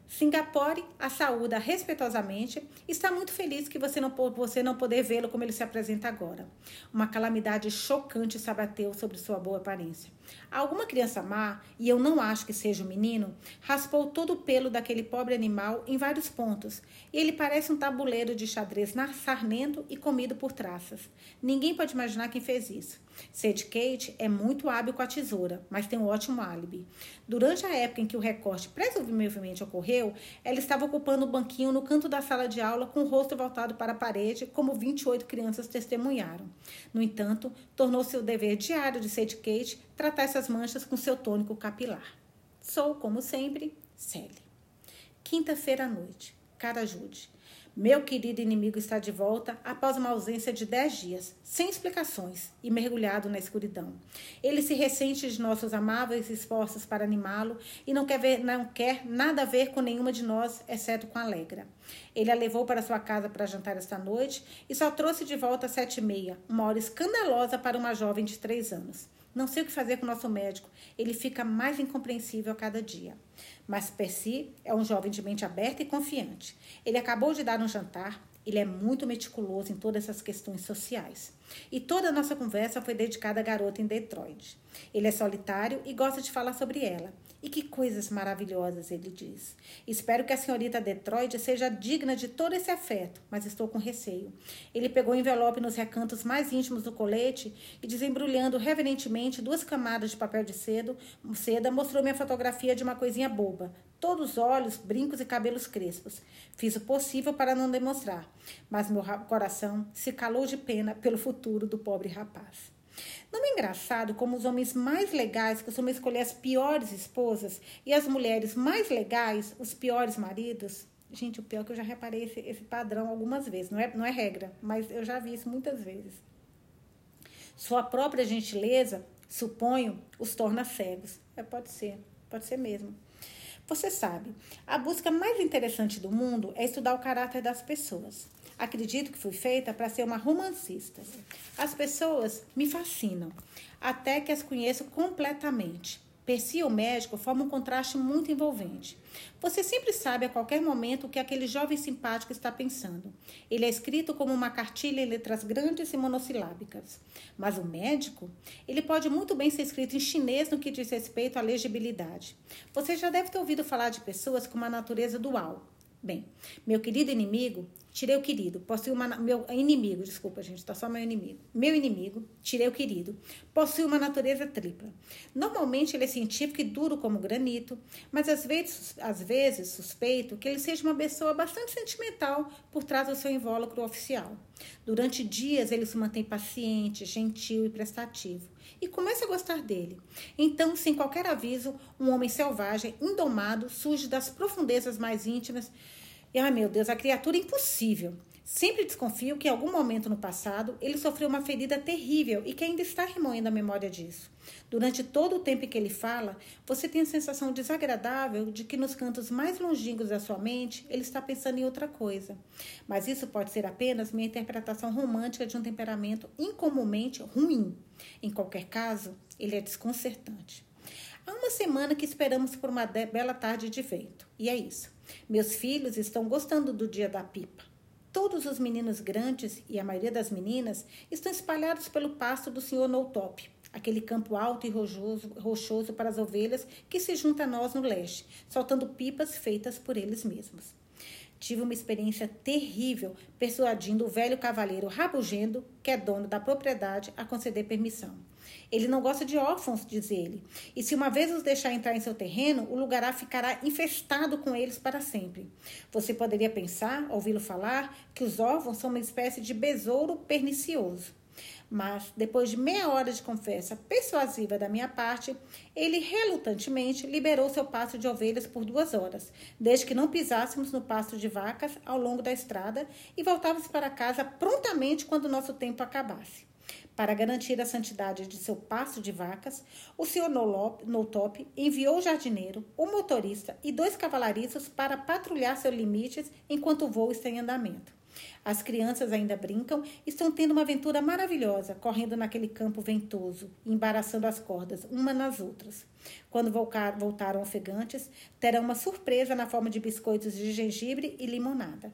Singapore a saúda respeitosamente está muito feliz que você não, você não poder vê-lo como ele se apresenta agora. Uma calamidade chocante se abateu sobre sua boa aparência. Alguma criança má, e eu não acho que seja um menino, raspou todo o pelo daquele pobre animal em vários pontos, e ele parece um tabuleiro de xadrez sarnento e comido por traças. Ninguém pode imaginar quem fez isso. Sadie Kate é muito hábil com a tesoura, mas tem um ótimo álibi. Durante a época em que o recorte presumivelmente ocorreu, ela estava ocupando o um banquinho no canto da sala de aula com o rosto voltado para a parede, como 28 crianças testemunharam. No entanto, tornou-se o dever diário de Sadie Kate tratar essas manchas com seu tônico capilar. Sou, como sempre, Sally. Quinta-feira à noite. Cara Jude. Meu querido inimigo está de volta após uma ausência de dez dias, sem explicações e mergulhado na escuridão. Ele se ressente de nossos amáveis esforços para animá-lo e não quer, ver, não quer nada a ver com nenhuma de nós, exceto com a Alegra. Ele a levou para sua casa para jantar esta noite e só trouxe de volta às sete e meia, uma hora escandalosa para uma jovem de três anos. Não sei o que fazer com o nosso médico. Ele fica mais incompreensível a cada dia. Mas Percy é um jovem de mente aberta e confiante. Ele acabou de dar um jantar. Ele é muito meticuloso em todas essas questões sociais. E toda a nossa conversa foi dedicada à garota em Detroit. Ele é solitário e gosta de falar sobre ela. E que coisas maravilhosas, ele diz. Espero que a senhorita Detroit seja digna de todo esse afeto, mas estou com receio. Ele pegou o envelope nos recantos mais íntimos do colete e, desembrulhando reverentemente duas camadas de papel de cedo, seda, mostrou-me a fotografia de uma coisinha boba. Todos olhos, brincos e cabelos crespos. Fiz o possível para não demonstrar, mas meu coração se calou de pena pelo futuro do pobre rapaz. Não é engraçado como os homens mais legais costumam escolher as piores esposas e as mulheres mais legais os piores maridos? Gente, o pior é que eu já reparei esse, esse padrão algumas vezes. Não é, não é regra, mas eu já vi isso muitas vezes. Sua própria gentileza, suponho, os torna cegos. É, pode ser, pode ser mesmo. Você sabe, a busca mais interessante do mundo é estudar o caráter das pessoas. Acredito que fui feita para ser uma romancista. As pessoas me fascinam, até que as conheço completamente. Percy o médico forma um contraste muito envolvente. Você sempre sabe a qualquer momento o que aquele jovem simpático está pensando. Ele é escrito como uma cartilha em letras grandes e monossilábicas. Mas o médico, ele pode muito bem ser escrito em chinês no que diz respeito à legibilidade. Você já deve ter ouvido falar de pessoas com uma natureza dual. Bem, meu querido inimigo tirei o querido, possui uma. Meu inimigo, desculpa, gente, tá só meu inimigo. Meu inimigo, tirei o querido, possui uma natureza tripla. Normalmente ele é científico e duro como granito, mas às vezes, às vezes suspeito que ele seja uma pessoa bastante sentimental por trás do seu invólucro oficial. Durante dias ele se mantém paciente, gentil e prestativo. E começa a gostar dele. Então, sem qualquer aviso, um homem selvagem, indomado, surge das profundezas mais íntimas e, ai meu Deus, a criatura impossível. Sempre desconfio que em algum momento no passado ele sofreu uma ferida terrível e que ainda está remoendo a memória disso. Durante todo o tempo em que ele fala, você tem a sensação desagradável de que nos cantos mais longínquos da sua mente ele está pensando em outra coisa. Mas isso pode ser apenas minha interpretação romântica de um temperamento incomumente ruim. Em qualquer caso, ele é desconcertante. Há uma semana que esperamos por uma bela tarde de vento. E é isso. Meus filhos estão gostando do dia da pipa. Todos os meninos grandes e a maioria das meninas estão espalhados pelo pasto do senhor Noutop, aquele campo alto e rochoso, rochoso para as ovelhas que se junta a nós no leste, soltando pipas feitas por eles mesmos. Tive uma experiência terrível persuadindo o velho cavaleiro rabugento, que é dono da propriedade, a conceder permissão. Ele não gosta de órfãos, diz ele. E se uma vez os deixar entrar em seu terreno, o lugar ficará infestado com eles para sempre. Você poderia pensar, ouvi-lo falar, que os órfãos são uma espécie de besouro pernicioso. Mas, depois de meia hora de conversa persuasiva da minha parte, ele relutantemente liberou seu pasto de ovelhas por duas horas, desde que não pisássemos no pasto de vacas ao longo da estrada e voltávamos para casa prontamente quando nosso tempo acabasse. Para garantir a santidade de seu pasto de vacas, o senhor Notop enviou o jardineiro, o motorista e dois cavalaristas para patrulhar seus limites enquanto o voo está em andamento. As crianças ainda brincam estão tendo uma aventura maravilhosa, correndo naquele campo ventoso, embaraçando as cordas, uma nas outras. Quando voltaram ofegantes, terão uma surpresa na forma de biscoitos de gengibre e limonada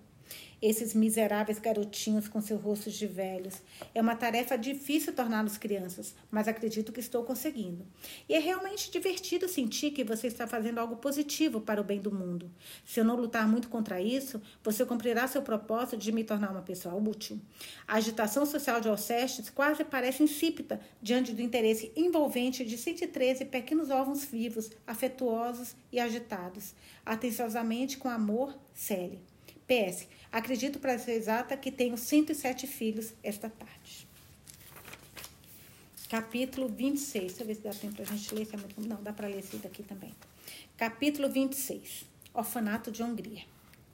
esses miseráveis garotinhos com seus rostos de velhos. É uma tarefa difícil torná-los crianças, mas acredito que estou conseguindo. E é realmente divertido sentir que você está fazendo algo positivo para o bem do mundo. Se eu não lutar muito contra isso, você cumprirá seu propósito de me tornar uma pessoa útil. A agitação social de Alcestes quase parece insípida diante do interesse envolvente de 113 pequenos órgãos vivos, afetuosos e agitados, atenciosamente com amor, Célia. PS. Acredito, para ser exata, que tenho 107 filhos esta tarde. Capítulo 26. Deixa eu ver se dá tempo para a gente ler. Se é muito... Não, dá para ler esse daqui também. Capítulo 26. Orfanato de Hungria.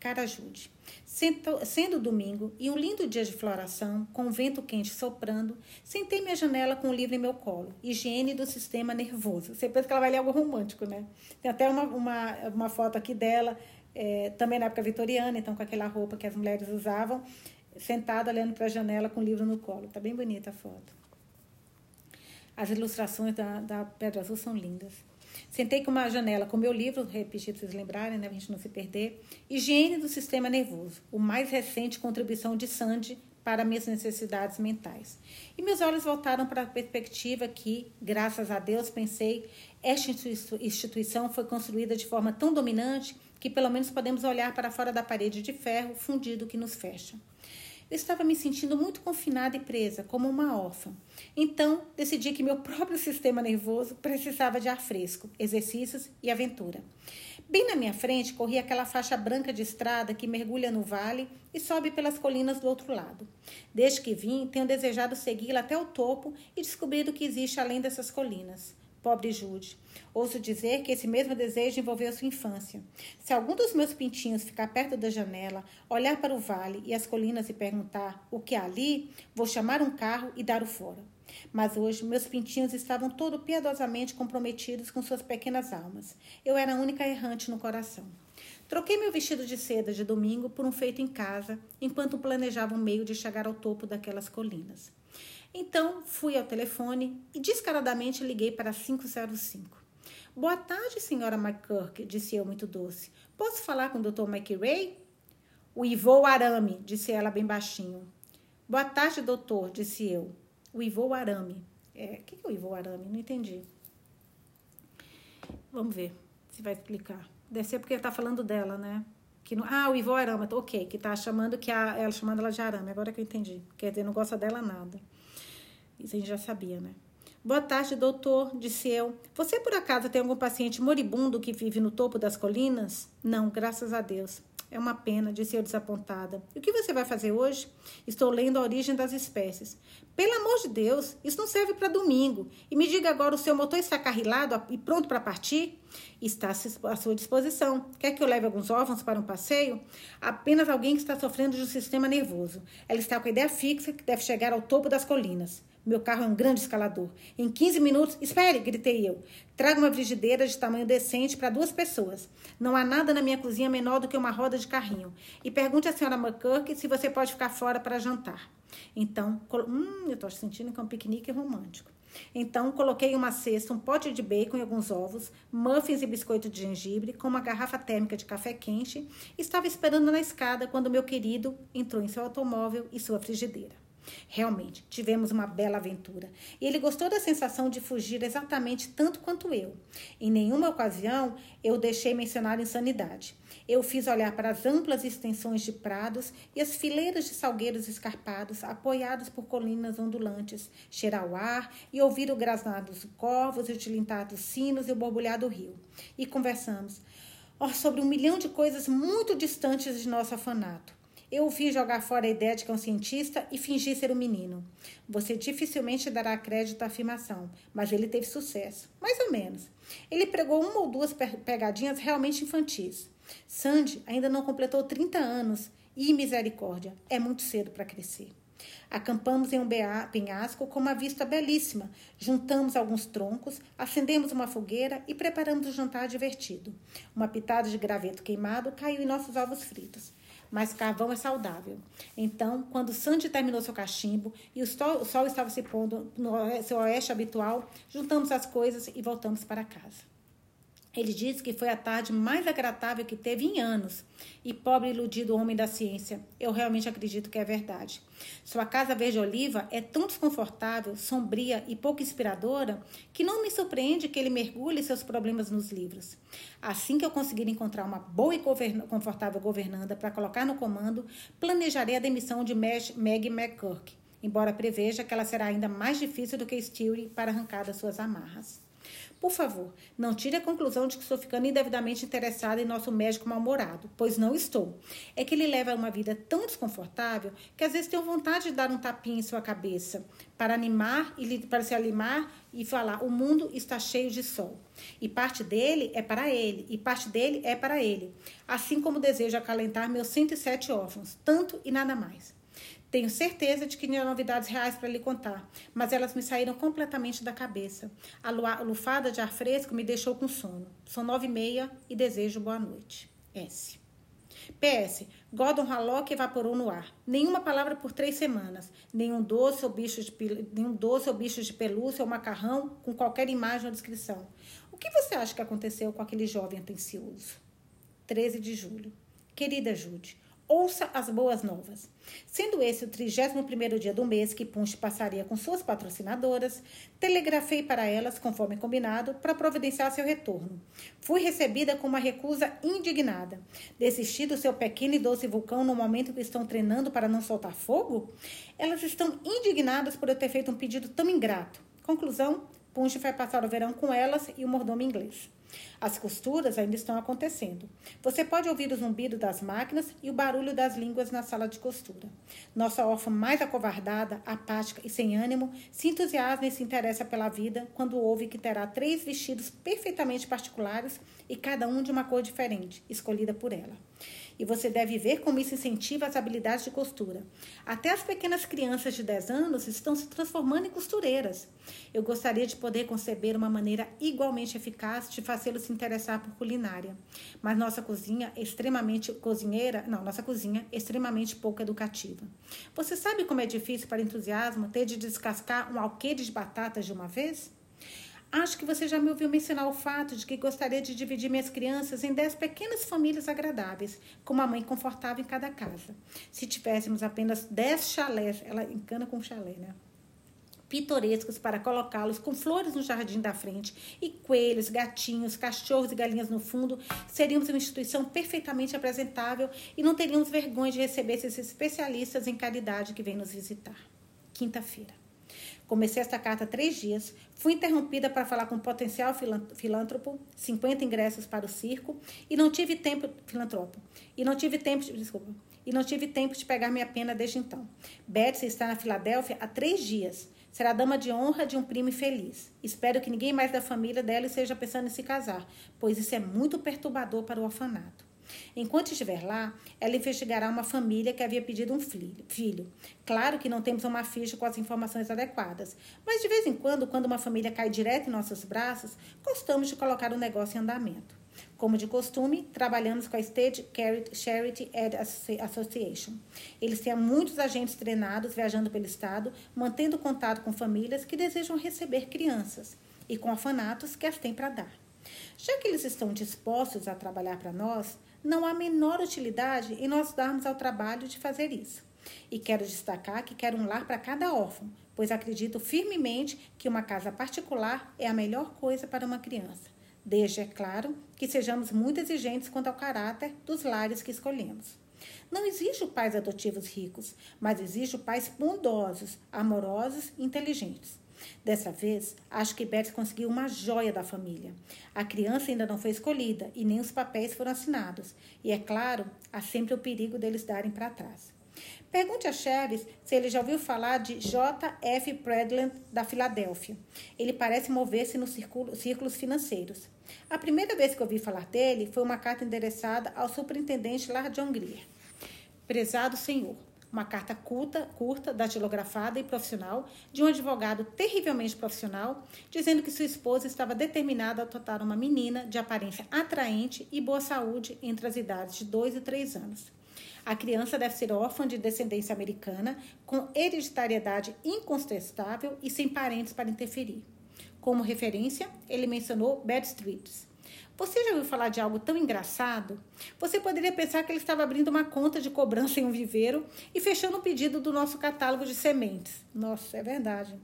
Cara ajude. Sendo domingo e um lindo dia de floração, com o vento quente soprando, sentei minha janela com o livro em meu colo. Higiene do sistema nervoso. Você pensa que ela vai ler algo romântico, né? Tem até uma, uma, uma foto aqui dela é, também na época vitoriana, então com aquela roupa que as mulheres usavam, sentada olhando para a janela com o livro no colo. Tá bem bonita a foto. As ilustrações da, da Pedra Azul são lindas. Sentei com uma janela com meu livro, repetir para vocês lembrarem, né, para a gente não se perder. Higiene do Sistema Nervoso, o mais recente contribuição de Sandy para minhas necessidades mentais. E meus olhos voltaram para a perspectiva que, graças a Deus, pensei, esta instituição foi construída de forma tão dominante que pelo menos podemos olhar para fora da parede de ferro fundido que nos fecha. Eu estava me sentindo muito confinada e presa, como uma órfã. Então, decidi que meu próprio sistema nervoso precisava de ar fresco, exercícios e aventura. Bem na minha frente corria aquela faixa branca de estrada que mergulha no vale e sobe pelas colinas do outro lado. Desde que vim, tenho desejado segui-la até o topo e descobrir o que existe além dessas colinas. Pobre Jude. Ouço dizer que esse mesmo desejo envolveu sua infância. Se algum dos meus pintinhos ficar perto da janela, olhar para o vale e as colinas e perguntar o que há ali, vou chamar um carro e dar o fora. Mas hoje meus pintinhos estavam todo piedosamente comprometidos com suas pequenas almas. Eu era a única errante no coração. Troquei meu vestido de seda de domingo por um feito em casa, enquanto planejava um meio de chegar ao topo daquelas colinas. Então, fui ao telefone e descaradamente liguei para 505. Boa tarde, senhora McCurk, disse eu muito doce. Posso falar com o Dr. McRae? O Ivô Arame, disse ela bem baixinho. Boa tarde, doutor, disse eu. O Ivô Arame. É, o que é o Ivô Arame? Não entendi. Vamos ver se vai explicar. Deve ser porque ele está falando dela, né? Que não, ah, o Ivô Arame, ok, que está chamando que a, ela chamando ela de Arame, agora que eu entendi. Quer dizer, não gosta dela nada. Isso a gente já sabia, né? Boa tarde, doutor, disse eu. Você por acaso tem algum paciente moribundo que vive no topo das colinas? Não, graças a Deus. É uma pena, disse eu desapontada. E o que você vai fazer hoje? Estou lendo a origem das espécies. Pelo amor de Deus, isso não serve para domingo. E me diga agora, o seu motor está carrilado e pronto para partir? Está à sua disposição. Quer que eu leve alguns órfãos para um passeio? Apenas alguém que está sofrendo de um sistema nervoso. Ela está com a ideia fixa que deve chegar ao topo das colinas. Meu carro é um grande escalador. Em 15 minutos. Espere, gritei eu. Traga uma frigideira de tamanho decente para duas pessoas. Não há nada na minha cozinha menor do que uma roda de carrinho. E pergunte à senhora McCurk se você pode ficar fora para jantar. Então, hum, eu estou sentindo que é um piquenique romântico. Então, coloquei uma cesta, um pote de bacon e alguns ovos, muffins e biscoito de gengibre, com uma garrafa térmica de café quente. Estava esperando na escada quando meu querido entrou em seu automóvel e sua frigideira. Realmente, tivemos uma bela aventura. E ele gostou da sensação de fugir exatamente tanto quanto eu. Em nenhuma ocasião eu deixei mencionar insanidade. Eu fiz olhar para as amplas extensões de prados e as fileiras de salgueiros escarpados, apoiados por colinas ondulantes, cheirar o ar e ouvir o grasnar dos corvos, o tilintar dos sinos e o borbulhar do rio. E conversamos oh, sobre um milhão de coisas muito distantes de nosso afanato. Eu o fiz jogar fora a ideia de que é um cientista e fingir ser um menino. Você dificilmente dará crédito à afirmação, mas ele teve sucesso. Mais ou menos. Ele pregou uma ou duas pegadinhas realmente infantis. Sandy ainda não completou 30 anos e, misericórdia, é muito cedo para crescer. Acampamos em um penhasco com uma vista belíssima. Juntamos alguns troncos, acendemos uma fogueira e preparamos um jantar divertido. Uma pitada de graveto queimado caiu em nossos ovos fritos. Mas carvão é saudável. Então, quando Sandy terminou seu cachimbo e o sol, o sol estava se pondo no seu oeste habitual, juntamos as coisas e voltamos para casa. Ele disse que foi a tarde mais agradável que teve em anos. E pobre iludido homem da ciência, eu realmente acredito que é verdade. Sua casa verde-oliva é tão desconfortável, sombria e pouco inspiradora que não me surpreende que ele mergulhe seus problemas nos livros. Assim que eu conseguir encontrar uma boa e confortável governanda para colocar no comando, planejarei a demissão de Meg McCurk, embora preveja que ela será ainda mais difícil do que Stewie para arrancar das suas amarras. Por favor, não tire a conclusão de que estou ficando indevidamente interessada em nosso médico mal-humorado, pois não estou. É que ele leva uma vida tão desconfortável que às vezes tenho vontade de dar um tapinha em sua cabeça para animar e para se animar e falar: o mundo está cheio de sol. E parte dele é para ele, e parte dele é para ele. Assim como desejo acalentar meus 107 órfãos, tanto e nada mais. Tenho certeza de que tinha novidades reais para lhe contar, mas elas me saíram completamente da cabeça. A lufada de ar fresco me deixou com sono. São nove e meia e desejo boa noite. S. PS. Gordon Hallock evaporou no ar. Nenhuma palavra por três semanas. Nenhum doce ou bicho de, nenhum doce ou bicho de pelúcia ou macarrão com qualquer imagem ou descrição. O que você acha que aconteceu com aquele jovem atencioso? 13 de julho. Querida Jude, Ouça as boas novas. Sendo esse o 31º dia do mês que Punch passaria com suas patrocinadoras, telegrafei para elas, conforme combinado, para providenciar seu retorno. Fui recebida com uma recusa indignada. Desistir do seu pequeno e doce vulcão no momento que estão treinando para não soltar fogo? Elas estão indignadas por eu ter feito um pedido tão ingrato. Conclusão, Punch vai passar o verão com elas e o mordomo inglês. As costuras ainda estão acontecendo. Você pode ouvir o zumbido das máquinas e o barulho das línguas na sala de costura. Nossa órfã mais acovardada, apática e sem ânimo se entusiasma e se interessa pela vida quando ouve que terá três vestidos perfeitamente particulares e cada um de uma cor diferente, escolhida por ela. E você deve ver como isso incentiva as habilidades de costura. Até as pequenas crianças de 10 anos estão se transformando em costureiras. Eu gostaria de poder conceber uma maneira igualmente eficaz de fazê-los se interessar por culinária. Mas nossa cozinha é extremamente cozinheira, não, nossa cozinha é extremamente pouco educativa. Você sabe como é difícil para entusiasmo ter de descascar um alqueire de batatas de uma vez? Acho que você já me ouviu mencionar o fato de que gostaria de dividir minhas crianças em dez pequenas famílias agradáveis, com uma mãe confortável em cada casa. Se tivéssemos apenas dez chalés, ela encana com chalé, né? Pitorescos para colocá-los com flores no jardim da frente e coelhos, gatinhos, cachorros e galinhas no fundo, seríamos uma instituição perfeitamente apresentável e não teríamos vergonha de receber esses especialistas em caridade que vêm nos visitar. Quinta-feira. Comecei esta carta há três dias. Fui interrompida para falar com um potencial filântropo, 50 ingressos para o circo, e não tive tempo. Filantropo. E não tive tempo. De, desculpa. E não tive tempo de pegar minha pena desde então. Betsy está na Filadélfia há três dias. Será dama de honra de um primo infeliz. Espero que ninguém mais da família dela esteja pensando em se casar, pois isso é muito perturbador para o orfanato. Enquanto estiver lá, ela investigará uma família que havia pedido um filho. Claro que não temos uma ficha com as informações adequadas, mas de vez em quando, quando uma família cai direto em nossos braços, gostamos de colocar o negócio em andamento. Como de costume, trabalhamos com a State Charity Ed Association. Eles têm muitos agentes treinados viajando pelo estado, mantendo contato com famílias que desejam receber crianças e com orfanatos que as têm para dar. Já que eles estão dispostos a trabalhar para nós, não há menor utilidade em nós darmos ao trabalho de fazer isso. E quero destacar que quero um lar para cada órfão, pois acredito firmemente que uma casa particular é a melhor coisa para uma criança. Desde, é claro, que sejamos muito exigentes quanto ao caráter dos lares que escolhemos. Não existe pais adotivos ricos, mas existe pais bondosos, amorosos e inteligentes. Dessa vez, acho que Beth conseguiu uma joia da família. A criança ainda não foi escolhida e nem os papéis foram assinados. E é claro, há sempre o perigo deles darem para trás. Pergunte a Chaves se ele já ouviu falar de J.F. Predland da Filadélfia. Ele parece mover-se nos círculos financeiros. A primeira vez que ouvi falar dele foi uma carta endereçada ao superintendente Lar John Greer. Prezado senhor, uma carta curta, curta, datilografada e profissional de um advogado terrivelmente profissional, dizendo que sua esposa estava determinada a adotar uma menina de aparência atraente e boa saúde entre as idades de 2 e 3 anos. A criança deve ser órfã de descendência americana, com hereditariedade incontestável e sem parentes para interferir. Como referência, ele mencionou Bad Streets. Você já ouviu falar de algo tão engraçado? Você poderia pensar que ele estava abrindo uma conta de cobrança em um viveiro e fechando o um pedido do nosso catálogo de sementes. Nossa, é verdade.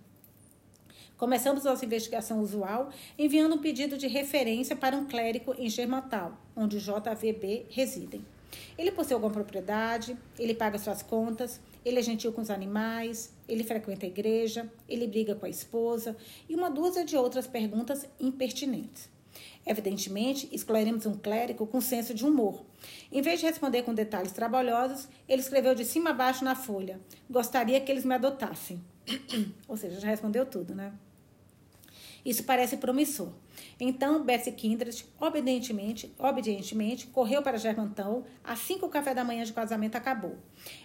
Começamos nossa investigação usual enviando um pedido de referência para um clérigo em Germantown, onde JVB residem. Ele possui alguma propriedade, ele paga suas contas, ele é gentil com os animais, ele frequenta a igreja, ele briga com a esposa e uma dúzia de outras perguntas impertinentes. Evidentemente, escolheremos um clérigo com senso de humor. Em vez de responder com detalhes trabalhosos, ele escreveu de cima a baixo na folha: Gostaria que eles me adotassem. Ou seja, já respondeu tudo, né? Isso parece promissor. Então, Betsy Kindred, obedientemente, obedientemente, correu para Germantown assim que o café da manhã de casamento acabou.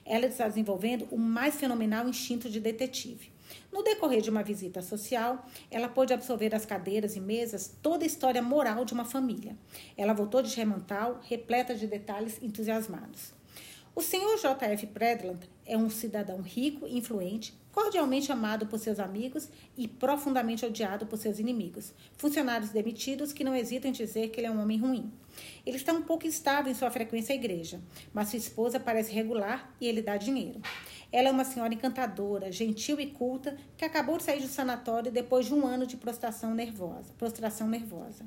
Ela está desenvolvendo o mais fenomenal instinto de detetive. No decorrer de uma visita social, ela pôde absorver das cadeiras e mesas toda a história moral de uma família. Ela voltou de Germantown repleta de detalhes entusiasmados. O senhor J.F. Predland é um cidadão rico e influente, cordialmente amado por seus amigos e profundamente odiado por seus inimigos, funcionários demitidos que não hesitam em dizer que ele é um homem ruim. Ele está um pouco instável em sua frequência à igreja, mas sua esposa parece regular e ele dá dinheiro. Ela é uma senhora encantadora, gentil e culta, que acabou de sair do sanatório depois de um ano de prostração nervosa. Prostração nervosa.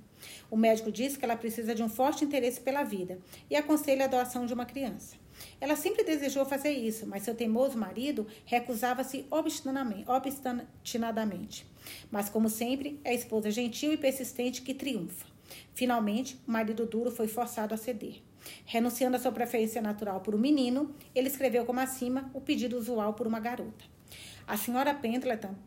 O médico diz que ela precisa de um forte interesse pela vida e aconselha a doação de uma criança. Ela sempre desejou fazer isso, mas seu teimoso marido recusava-se obstinadamente. Mas, como sempre, é a esposa gentil e persistente que triunfa. Finalmente, o marido duro foi forçado a ceder. Renunciando à sua preferência natural por um menino, ele escreveu como acima o pedido usual por uma garota. A senhora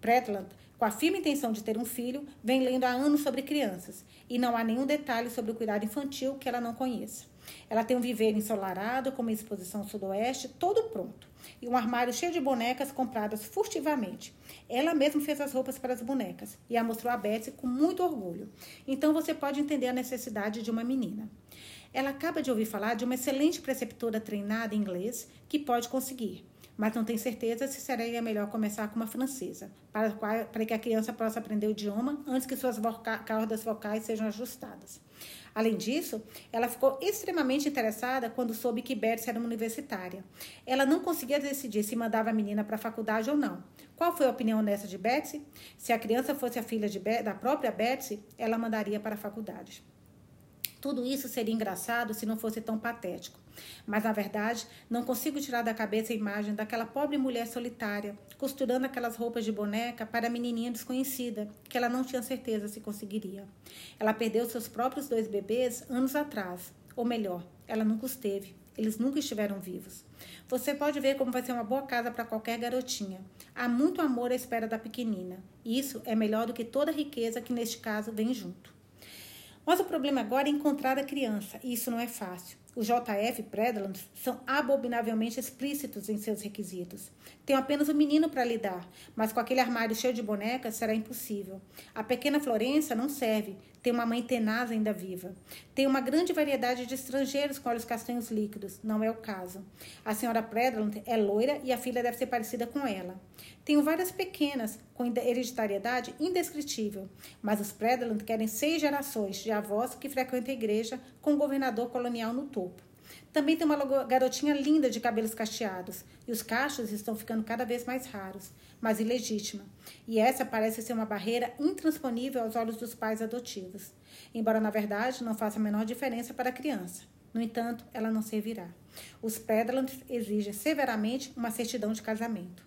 Pretland, com a firme intenção de ter um filho, vem lendo há anos sobre crianças, e não há nenhum detalhe sobre o cuidado infantil que ela não conheça. Ela tem um viveiro ensolarado, com uma exposição sudoeste, todo pronto, e um armário cheio de bonecas compradas furtivamente. Ela mesma fez as roupas para as bonecas e a mostrou a Betsy com muito orgulho. Então você pode entender a necessidade de uma menina. Ela acaba de ouvir falar de uma excelente preceptora treinada em inglês que pode conseguir, mas não tem certeza se seria melhor começar com uma francesa, para, para que a criança possa aprender o idioma antes que suas voca cordas vocais sejam ajustadas. Além disso, ela ficou extremamente interessada quando soube que Betsy era uma universitária. Ela não conseguia decidir se mandava a menina para a faculdade ou não. Qual foi a opinião honesta de Betsy? Se a criança fosse a filha da própria Betsy, ela mandaria para a faculdade. Tudo isso seria engraçado se não fosse tão patético. Mas, na verdade, não consigo tirar da cabeça a imagem daquela pobre mulher solitária, costurando aquelas roupas de boneca para a menininha desconhecida, que ela não tinha certeza se conseguiria. Ela perdeu seus próprios dois bebês anos atrás. Ou melhor, ela nunca os teve. Eles nunca estiveram vivos. Você pode ver como vai ser uma boa casa para qualquer garotinha. Há muito amor à espera da pequenina. Isso é melhor do que toda a riqueza que, neste caso, vem junto. Mas o problema agora é encontrar a criança, e isso não é fácil. Os JF Predland são abominavelmente explícitos em seus requisitos. Tenho apenas um menino para lidar, mas com aquele armário cheio de bonecas será impossível. A pequena Florença não serve, tem uma mãe tenaz ainda viva. Tem uma grande variedade de estrangeiros com olhos castanhos líquidos, não é o caso. A senhora Predland é loira e a filha deve ser parecida com ela. Tenho várias pequenas com hereditariedade indescritível, mas os Predland querem seis gerações de avós que frequentam a igreja com o governador colonial no topo. Também tem uma garotinha linda de cabelos cacheados, e os cachos estão ficando cada vez mais raros, mas ilegítima. E essa parece ser uma barreira intransponível aos olhos dos pais adotivos, embora na verdade não faça a menor diferença para a criança. No entanto, ela não servirá. Os Predland exigem severamente uma certidão de casamento.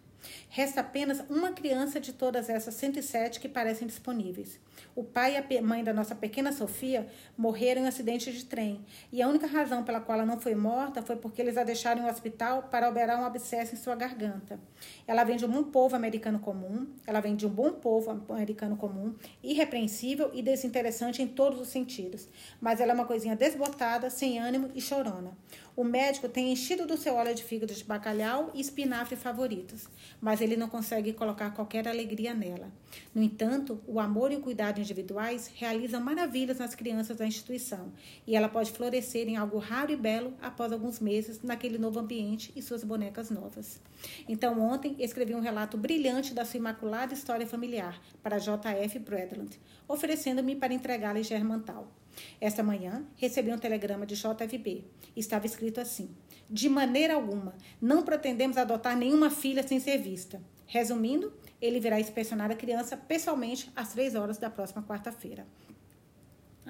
Resta apenas uma criança de todas essas 107 que parecem disponíveis. O pai e a mãe da nossa pequena Sofia morreram em um acidente de trem, e a única razão pela qual ela não foi morta foi porque eles a deixaram no hospital para operar um abscesso em sua garganta. Ela vem de um povo americano comum, ela vem de um bom povo americano comum, irrepreensível e desinteressante em todos os sentidos, mas ela é uma coisinha desbotada, sem ânimo e chorona. O médico tem enchido do seu óleo de fígado de bacalhau e espinafre favoritos, mas ele não consegue colocar qualquer alegria nela. No entanto, o amor e o cuidado individuais realizam maravilhas nas crianças da instituição, e ela pode florescer em algo raro e belo após alguns meses naquele novo ambiente e suas bonecas novas. Então, ontem escrevi um relato brilhante da sua imaculada história familiar para J.F. Bradland, oferecendo-me para entregá-la em Germantal. Esta manhã, recebi um telegrama de JFB. Estava escrito assim: De maneira alguma, não pretendemos adotar nenhuma filha sem ser vista. Resumindo, ele virá inspecionar a criança pessoalmente às três horas da próxima quarta-feira.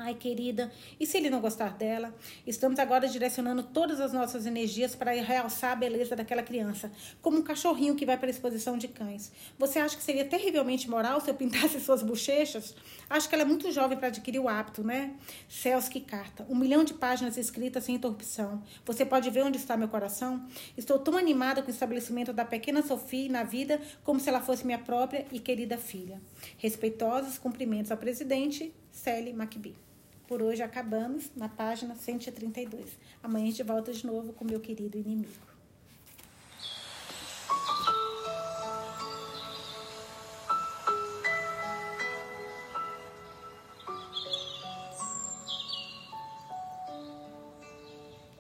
Ai, querida, e se ele não gostar dela? Estamos agora direcionando todas as nossas energias para realçar a beleza daquela criança, como um cachorrinho que vai para a exposição de cães. Você acha que seria terrivelmente moral se eu pintasse suas bochechas? Acho que ela é muito jovem para adquirir o hábito, né? Céus, que carta! Um milhão de páginas escritas sem interrupção. Você pode ver onde está meu coração? Estou tão animada com o estabelecimento da pequena Sophie na vida como se ela fosse minha própria e querida filha. Respeitosos cumprimentos ao presidente, Sally McBee. Por hoje acabamos na página 132. Amanhã a gente volta de novo com meu querido inimigo.